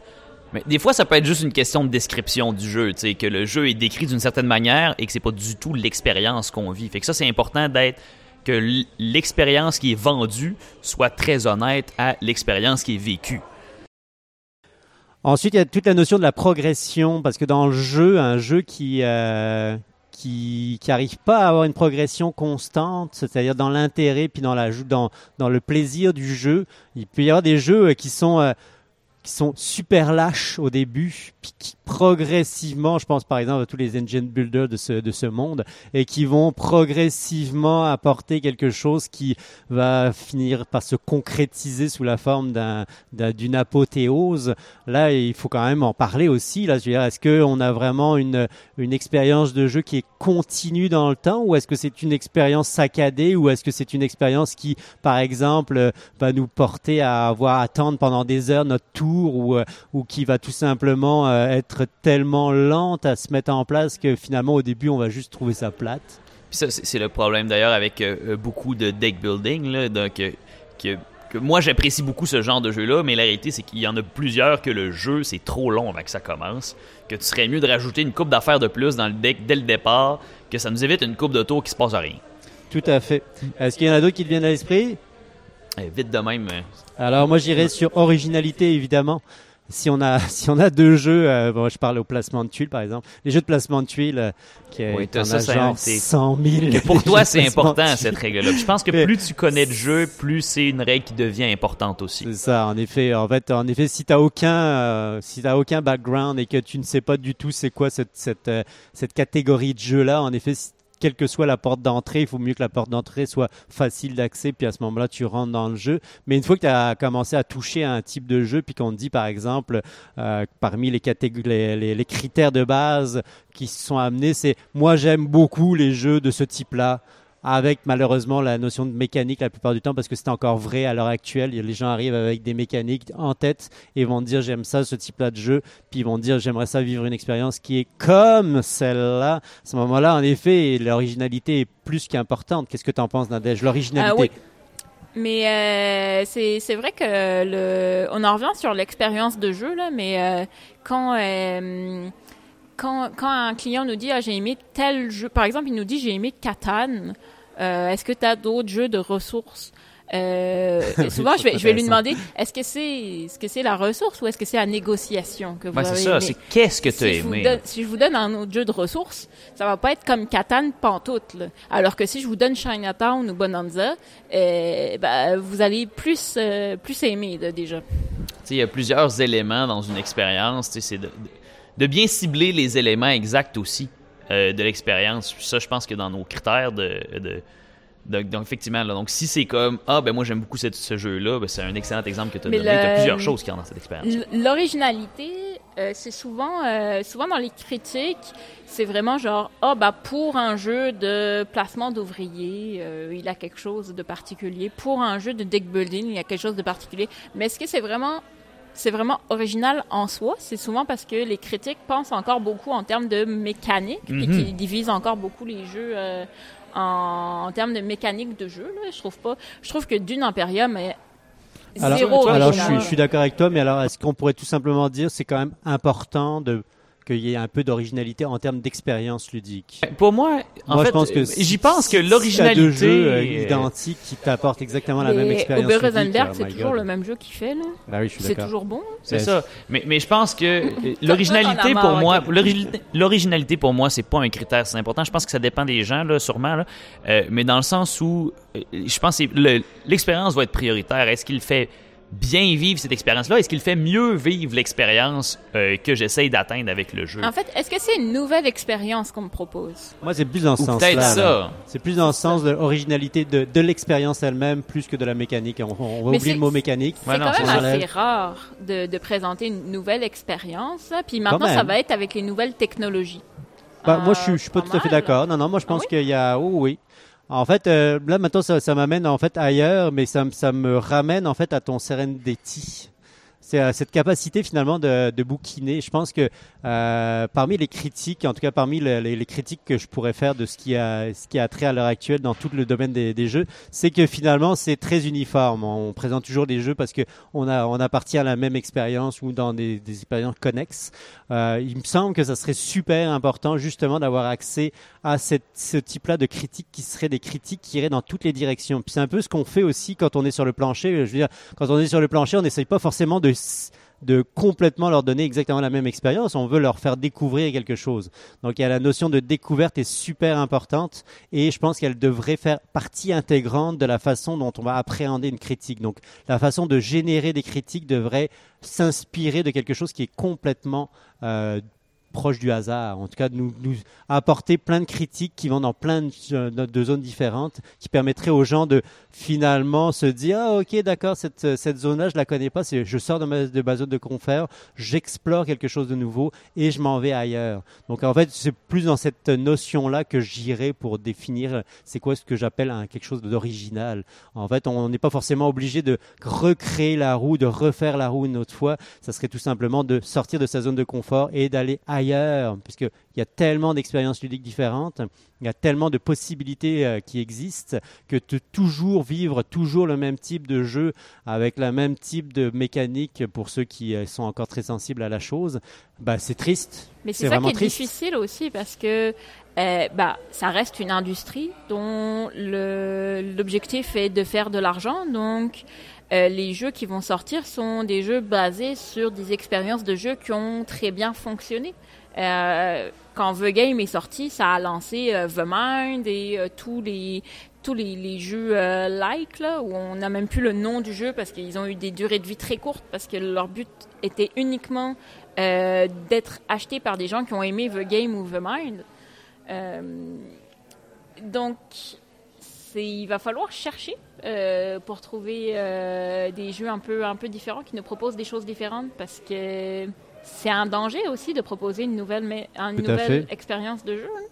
S4: mais des fois, ça peut être juste une question de description du jeu, tu sais, que le jeu est décrit d'une certaine manière et que c'est pas du tout l'expérience qu'on vit. Fait que ça, c'est important d'être que l'expérience qui est vendue soit très honnête à l'expérience qui est vécue.
S3: Ensuite, il y a toute la notion de la progression, parce que dans le jeu, un jeu qui euh, qui n'arrive pas à avoir une progression constante, c'est-à-dire dans l'intérêt puis dans la dans dans le plaisir du jeu, il peut y avoir des jeux qui sont euh, qui sont super lâches au début, qui progressivement, je pense par exemple à tous les engine builders de ce, de ce monde, et qui vont progressivement apporter quelque chose qui va finir par se concrétiser sous la forme d'un, d'une apothéose. Là, il faut quand même en parler aussi. Là, je veux dire, est-ce qu'on a vraiment une, une expérience de jeu qui est continue dans le temps, ou est-ce que c'est une expérience saccadée, ou est-ce que c'est une expérience qui, par exemple, va nous porter à avoir à attendre pendant des heures notre tour, ou, euh, ou qui va tout simplement euh, être tellement lente à se mettre en place que finalement au début on va juste trouver ça plate.
S4: c'est le problème d'ailleurs avec euh, euh, beaucoup de deck building là, donc euh, que, que, moi j'apprécie beaucoup ce genre de jeu là, mais la réalité c'est qu'il y en a plusieurs que le jeu c'est trop long avant que ça commence, que tu serais mieux de rajouter une coupe d'affaires de plus dans le deck dès le départ, que ça nous évite une coupe de tours qui se passe à rien.
S3: Tout à fait. Est-ce qu'il y en a d'autres qui te viennent à l'esprit?
S4: Eh, vite de même.
S3: Alors moi j'irai sur originalité évidemment si on a si on a deux jeux, euh, bon, je parle au placement de tuiles par exemple, les jeux de placement de tuiles euh, qui oui, en ça, genre 100 000.
S4: pour toi c'est important cette règle-là. Je pense que plus tu connais le jeu, plus c'est une règle qui devient importante aussi.
S3: C'est ça, en effet. En fait, en effet, si t'as aucun euh, si t'as aucun background et que tu ne sais pas du tout c'est quoi cette cette euh, cette catégorie de jeu là, en effet, quelle que soit la porte d'entrée, il faut mieux que la porte d'entrée soit facile d'accès, puis à ce moment-là, tu rentres dans le jeu. Mais une fois que tu as commencé à toucher à un type de jeu, puis qu'on te dit, par exemple, euh, parmi les, les, critères de base qui sont amenés, c'est moi j'aime beaucoup les jeux de ce type-là avec malheureusement la notion de mécanique la plupart du temps parce que c'est encore vrai à l'heure actuelle. Les gens arrivent avec des mécaniques en tête et vont dire j'aime ça, ce type-là de jeu, puis ils vont dire j'aimerais ça vivre une expérience qui est comme celle-là. À ce moment-là, en effet, l'originalité est plus qu'importante. Qu'est-ce que tu en penses, Nadège? L'originalité.
S2: Oui. Mais euh, c'est vrai que on en revient sur l'expérience de jeu là, mais euh, quand euh, quand, quand un client nous dit ah, j'ai aimé tel jeu, par exemple, il nous dit j'ai aimé Catan, euh, est-ce que tu as d'autres jeux de ressources? Euh, souvent, je vais, je vais lui demander est-ce que c'est est-ce que c'est la ressource ou est-ce que c'est la négociation que vous
S4: ouais,
S2: avez
S4: c'est ça, c'est qu'est-ce que tu as
S2: aimé? si je vous donne un autre jeu de ressources, ça va pas être comme Catan pantoute. Là. Alors que si je vous donne Chinatown ou Bonanza, euh, ben, vous allez plus euh, plus aimer déjà.
S4: Il y a plusieurs éléments dans une expérience. C'est de, de bien cibler les éléments exacts aussi euh, de l'expérience. Ça, je pense que dans nos critères de, donc, effectivement, là, donc si c'est comme ah ben moi j'aime beaucoup ce, jeu-là, ben, c'est un excellent exemple que tu as donné. Tu as plusieurs choses qui ont dans cette expérience.
S2: L'originalité, euh, c'est souvent euh, souvent dans les critiques, c'est vraiment genre ah ben pour un jeu de placement d'ouvriers, il a quelque chose de particulier. Pour un jeu de deck building, il y a quelque chose de particulier. Mais est-ce que c'est vraiment c'est vraiment original en soi. C'est souvent parce que les critiques pensent encore beaucoup en termes de mécanique et mhm. qui divisent encore beaucoup les jeux euh, en, termes de mécanique de jeu. Là. Je trouve pas. Je trouve que Dune Imperium est
S3: zéro. Alors, je suis, d'accord avec toi, mais alors est-ce qu'on pourrait tout simplement dire c'est quand même important de qu'il y ait un peu d'originalité en termes d'expérience ludique.
S4: Pour moi, en fait, j'y pense que l'originalité
S3: de jeux euh, identiques qui t'apportent exactement la même expérience. Uber
S2: Rosenberg, c'est toujours le même jeu qu'il fait là.
S3: Bah oui,
S2: c'est toujours bon.
S4: C'est ça. Mais, mais je pense que l'originalité pour moi, l'originalité pour moi, c'est pas un critère, c'est important. Je pense que ça dépend des gens là, sûrement là. Euh, mais dans le sens où, euh, je pense que l'expérience va être prioritaire. Est-ce qu'il fait bien vivre cette expérience-là? Est-ce qu'il fait mieux vivre l'expérience euh, que j'essaye d'atteindre avec le jeu?
S2: En fait, est-ce que c'est une nouvelle expérience qu'on me propose?
S3: Moi, c'est plus dans ce sens-là.
S4: Peut-être ça.
S3: C'est plus dans le sens de l'originalité de, de l'expérience elle-même plus que de la mécanique. On, va oublier le mot mécanique.
S2: C'est quand même assez rare de, de, présenter une nouvelle expérience. Puis maintenant, ça va être avec les nouvelles technologies.
S3: Bah, moi, je suis, je suis pas tout à fait d'accord. Non, non, moi, je ah pense qu'il y a, oh, oui. En fait, euh, là maintenant, ça, ça m'amène en fait ailleurs, mais ça, me- ça me ramène en fait à ton Serendeti. C'est euh, cette capacité finalement de, bouquiner. Je pense que euh, parmi les critiques, en tout cas parmi le- les, critiques que je pourrais faire de ce qui a, ce qui a trait à l'heure actuelle dans tout le domaine des, jeux, c'est que finalement c'est très uniforme. On présente toujours des jeux parce que on appartient à la même expérience ou dans des, expériences connexes. Euh, il me semble que ça serait super important justement d'avoir accès à ce type-là de critiques qui seraient des critiques qui iraient dans toutes les directions. C'est un peu ce qu'on fait aussi quand on est sur le plancher. Je veux dire, quand on est sur le plancher, on n'essaye pas forcément de de complètement leur donner exactement la même expérience, on veut leur faire découvrir quelque chose. Donc il y a la notion de découverte est super importante et je pense qu'elle devrait faire partie intégrante de la façon dont on va appréhender une critique. Donc la façon de générer des critiques devrait s'inspirer de quelque chose qui est complètement euh, proche du hasard, en tout cas de nous, apporter plein de critiques qui vont dans plein de, euh, de zones différentes, qui permettraient aux gens de finalement se dire ah ok d'accord cette, cette zone-là je la connais pas, je sors de ma, zone de confort, j'explore quelque chose de nouveau et je m'en vais ailleurs. Donc en fait c'est plus dans cette notion-là que j'irai pour définir c'est quoi ce que j'appelle quelque chose d'original. En fait on n'est pas forcément obligé de recréer la roue, de refaire la roue une autre fois, ça serait tout simplement de sortir de sa zone de confort et d'aller ailleurs, puisqu'il y a tellement d'expériences ludiques différentes, il y a tellement de possibilités euh, qui existent, que de toujours vivre toujours le même type de jeu, avec le même type de mécanique, pour ceux qui euh, sont encore très sensibles à la chose, bah, c'est triste.
S2: Mais
S3: C'est
S2: ça qui est
S3: triste.
S2: difficile aussi parce que euh, bah, ça reste une industrie dont l'objectif est de faire de l'argent. Donc, euh, les jeux qui vont sortir sont des jeux basés sur des expériences de jeux qui ont très bien fonctionné. Euh, quand The Game est sorti, ça a lancé euh, The Mind et euh, tous les tous les, jeux euh, like là où on n'a même plus le nom du jeu parce qu'ils ont eu des durées de vie très courtes parce que leur but était uniquement d'être achetés par des gens qui ont aimé The Game ou The Mind. Donc, il va falloir chercher pour trouver des jeux un peu, un peu différents qui nous proposent des choses différentes parce que c'est un danger aussi de proposer une nouvelle, mais, une
S3: Tout à
S2: nouvelle
S3: fait.
S2: expérience de jeu. hein.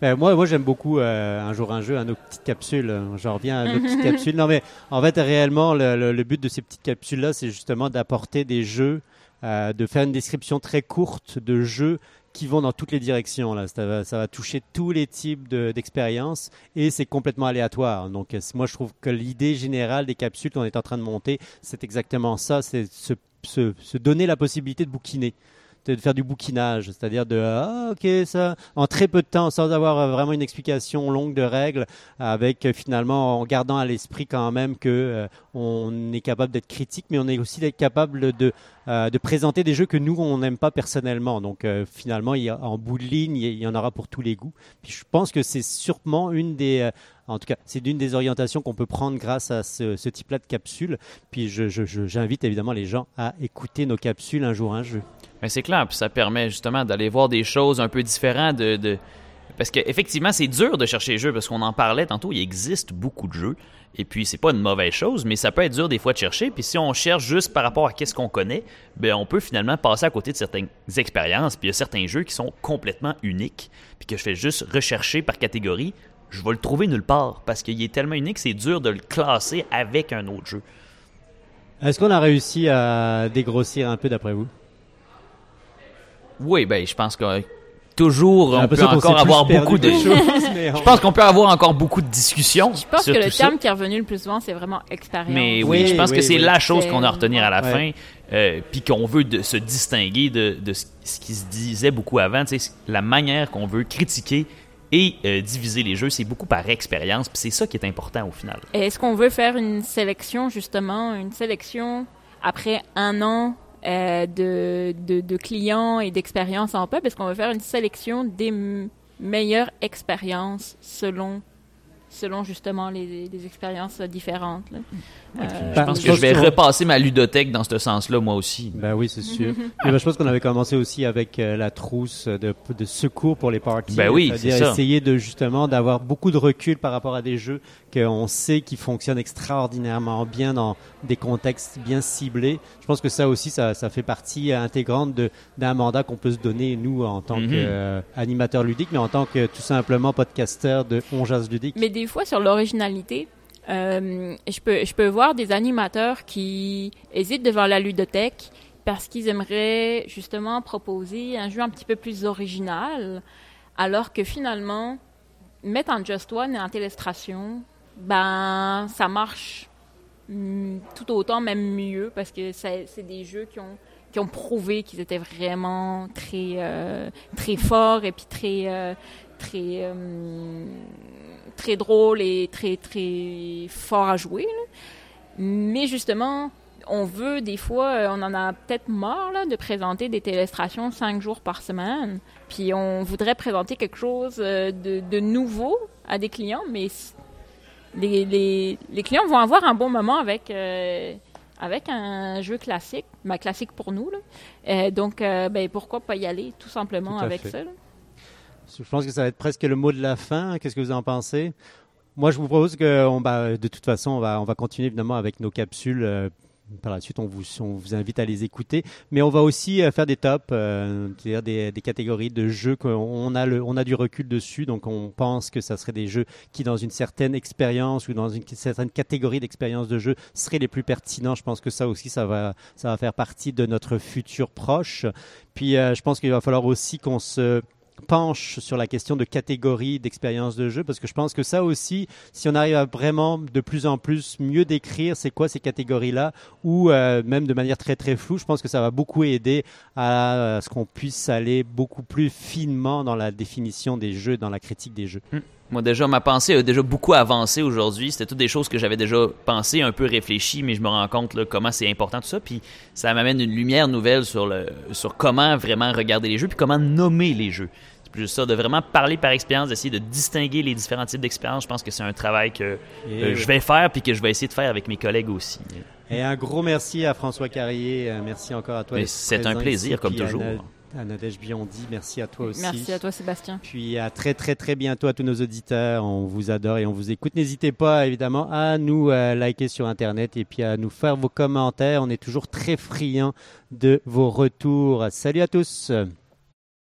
S3: Ben, moi, moi j'aime beaucoup euh, un jour un jeu, un autre petite capsule. Euh, J'en reviens à une autre petite capsule. Non, mais en fait, réellement, le, le- le but de ces petites capsules-là, c'est justement d'apporter des jeux, euh, de faire une description très courte de jeux qui vont dans toutes les directions. Là. Ça, va, ça va toucher tous les types de- d'expériences et c'est complètement aléatoire. Donc, moi, je trouve que l'idée générale des capsules qu'on est en train de monter, c'est exactement ça c'est se, se- donner la possibilité de bouquiner de faire du bouquinage, c'est-à-dire de ah ok ça en très peu de temps sans avoir euh, vraiment une explication longue de règles, avec euh, finalement en gardant à l'esprit quand même que euh, on est capable d'être critique, mais on est aussi d'être capable de de présenter des jeux que nous on n'aime pas personnellement. Donc finalement en bout de ligne il y, en aura pour tous les goûts. Puis je pense que c'est sûrement une des en tout cas, c'est d'une des orientations qu'on peut prendre grâce à ce, type-là de capsules. Puis j'invite évidemment les gens à écouter nos capsules un jour un jeu.
S4: C'est clair, puis ça permet justement d'aller voir des choses un peu différentes de. de- Parce qu'effectivement, c'est dur de chercher les jeux, parce qu'on en parlait tantôt, il existe beaucoup de jeux. Et puis, c'est pas une mauvaise chose, mais ça peut être dur des fois de chercher. Puis, si on cherche juste par rapport à qu'est-ce qu'on connaît, ben on peut finalement passer à côté de certaines expériences. Puis, il y a certains jeux qui sont complètement uniques, puis que je fais juste rechercher par catégorie. Je vais le trouver nulle part, parce qu'il est tellement unique, c'est dur de le classer avec un autre jeu.
S3: Est-ce qu'on a réussi à dégrossir un peu d'après vous?
S4: Oui, ben, je pense que toujours, on peut encore avoir beaucoup de.
S3: choses,
S4: Je pense qu'on peut avoir encore beaucoup de discussions.
S2: Je pense
S4: sur
S2: que le
S4: ça.
S2: terme qui est revenu le plus souvent, c'est vraiment expérience.
S4: Mais oui,
S3: Oui,
S4: je pense
S3: oui,
S4: que c'est
S3: oui.
S4: la chose qu'on a à retenir à la
S3: Ouais.
S4: fin, euh, puis qu'on veut de- se distinguer de, de ce, qui se disait beaucoup avant. La manière qu'on veut critiquer et euh, diviser les jeux, c'est beaucoup par expérience, puis c'est ça qui est important au final.
S2: Est-ce qu'on veut faire une sélection, justement, une sélection après un an euh, de, de, de clients et d'expériences en pub? Est-ce qu'on veut faire une sélection des meilleures expériences selon, selon justement les, les expériences différentes? là? Euh,
S4: Je pense que je vais repasser ma ludothèque dans ce sens-là, moi aussi.
S3: Ben oui, c'est sûr. Et ben, je pense qu'on avait commencé aussi avec euh, la trousse de, de secours pour les parties.
S4: Ben oui,
S3: c'est-à-dire
S4: c'est ça.
S3: essayer de justement d'avoir beaucoup de recul par rapport à des jeux qu'on sait qu'ils fonctionnent extraordinairement bien dans des contextes bien ciblés. Je pense que ça aussi, ça, ça fait partie intégrante d'un mandat qu'on peut se donner, nous, en tant
S1: Mhm.
S3: qu'animateur ludique, mais en tant que tout simplement podcasteur de On Jazz Ludique.
S2: Mais des fois, sur l'originalité, euh, je, peux, je peux voir des animateurs qui hésitent devant la ludothèque parce qu'ils aimeraient justement proposer un jeu un petit peu plus original, alors que finalement, mettre en Just One et en Télestration, ben, ça marche mm, tout autant, même mieux, parce que c'est des jeux qui ont qui ont prouvé qu'ils étaient vraiment très euh, très forts et puis très euh, très euh, très drôles et très très forts à jouer. Mais justement, on veut des fois, on en a peut-être marre là, de présenter des téléstrations cinq jours par semaine. Puis on voudrait présenter quelque chose de, de nouveau à des clients, mais les, les, les clients vont avoir un bon moment avec euh, avec un jeu classique, ben, classique pour nous. Là. Euh, donc, euh, ben, pourquoi pas y aller tout simplement
S3: Tout
S2: avec
S3: fait.
S2: ça. là?
S3: Je pense que ça va être presque le mot de la fin. Qu'est-ce que vous en pensez? Moi, je vous propose que, on, bah, de toute façon, on va, on va continuer évidemment avec nos capsules. Par la suite, on vous, on vous invite à les écouter. Mais on va aussi euh, faire des tops, euh, c'est-à-dire des, des catégories de jeux qu'on a, le, on a du recul dessus. Donc, on pense que ça serait des jeux qui, dans une certaine expérience ou dans une certaine catégorie d'expérience de jeu, seraient les plus pertinents. Je pense que ça aussi, ça va, ça va faire partie de notre futur proche. Puis, euh, je pense qu'il va falloir aussi qu'on se penche sur la question de catégorie d'expérience de jeu parce que je pense que ça aussi si on arrive à vraiment de plus en plus mieux décrire c'est quoi ces catégories là ou euh, même de manière très très floue je pense que ça va beaucoup aider à, à ce qu'on puisse aller beaucoup plus finement dans la définition des jeux dans la critique des jeux
S1: Moi, déjà, ma pensée a déjà beaucoup avancé aujourd'hui. C'était toutes des choses que j'avais déjà pensées, un peu réfléchies, mais je me rends compte là, comment c'est important tout ça. Puis ça m'amène une lumière nouvelle sur, le, sur comment vraiment regarder les jeux, puis comment nommer les jeux. C'est plus juste ça, de vraiment parler par expérience, d'essayer de distinguer les différents types d'expériences. Je pense que c'est un travail que
S3: Et-
S1: euh, je vais faire, puis que je vais essayer de faire avec mes collègues aussi.
S3: et un gros merci à François Carrier euh, merci encore à toi
S1: c'est un plaisir,
S3: ici.
S1: comme toujours.
S3: À Nadège Biondi merci à toi aussi
S2: Merci à toi, Sébastien.
S3: Puis à très très très bientôt à tous nos auditeurs. On vous adore et on vous écoute. N'hésitez pas évidemment à nous euh, liker sur Internet et puis à nous faire vos commentaires. On est toujours très friands de vos retours. Salut à tous.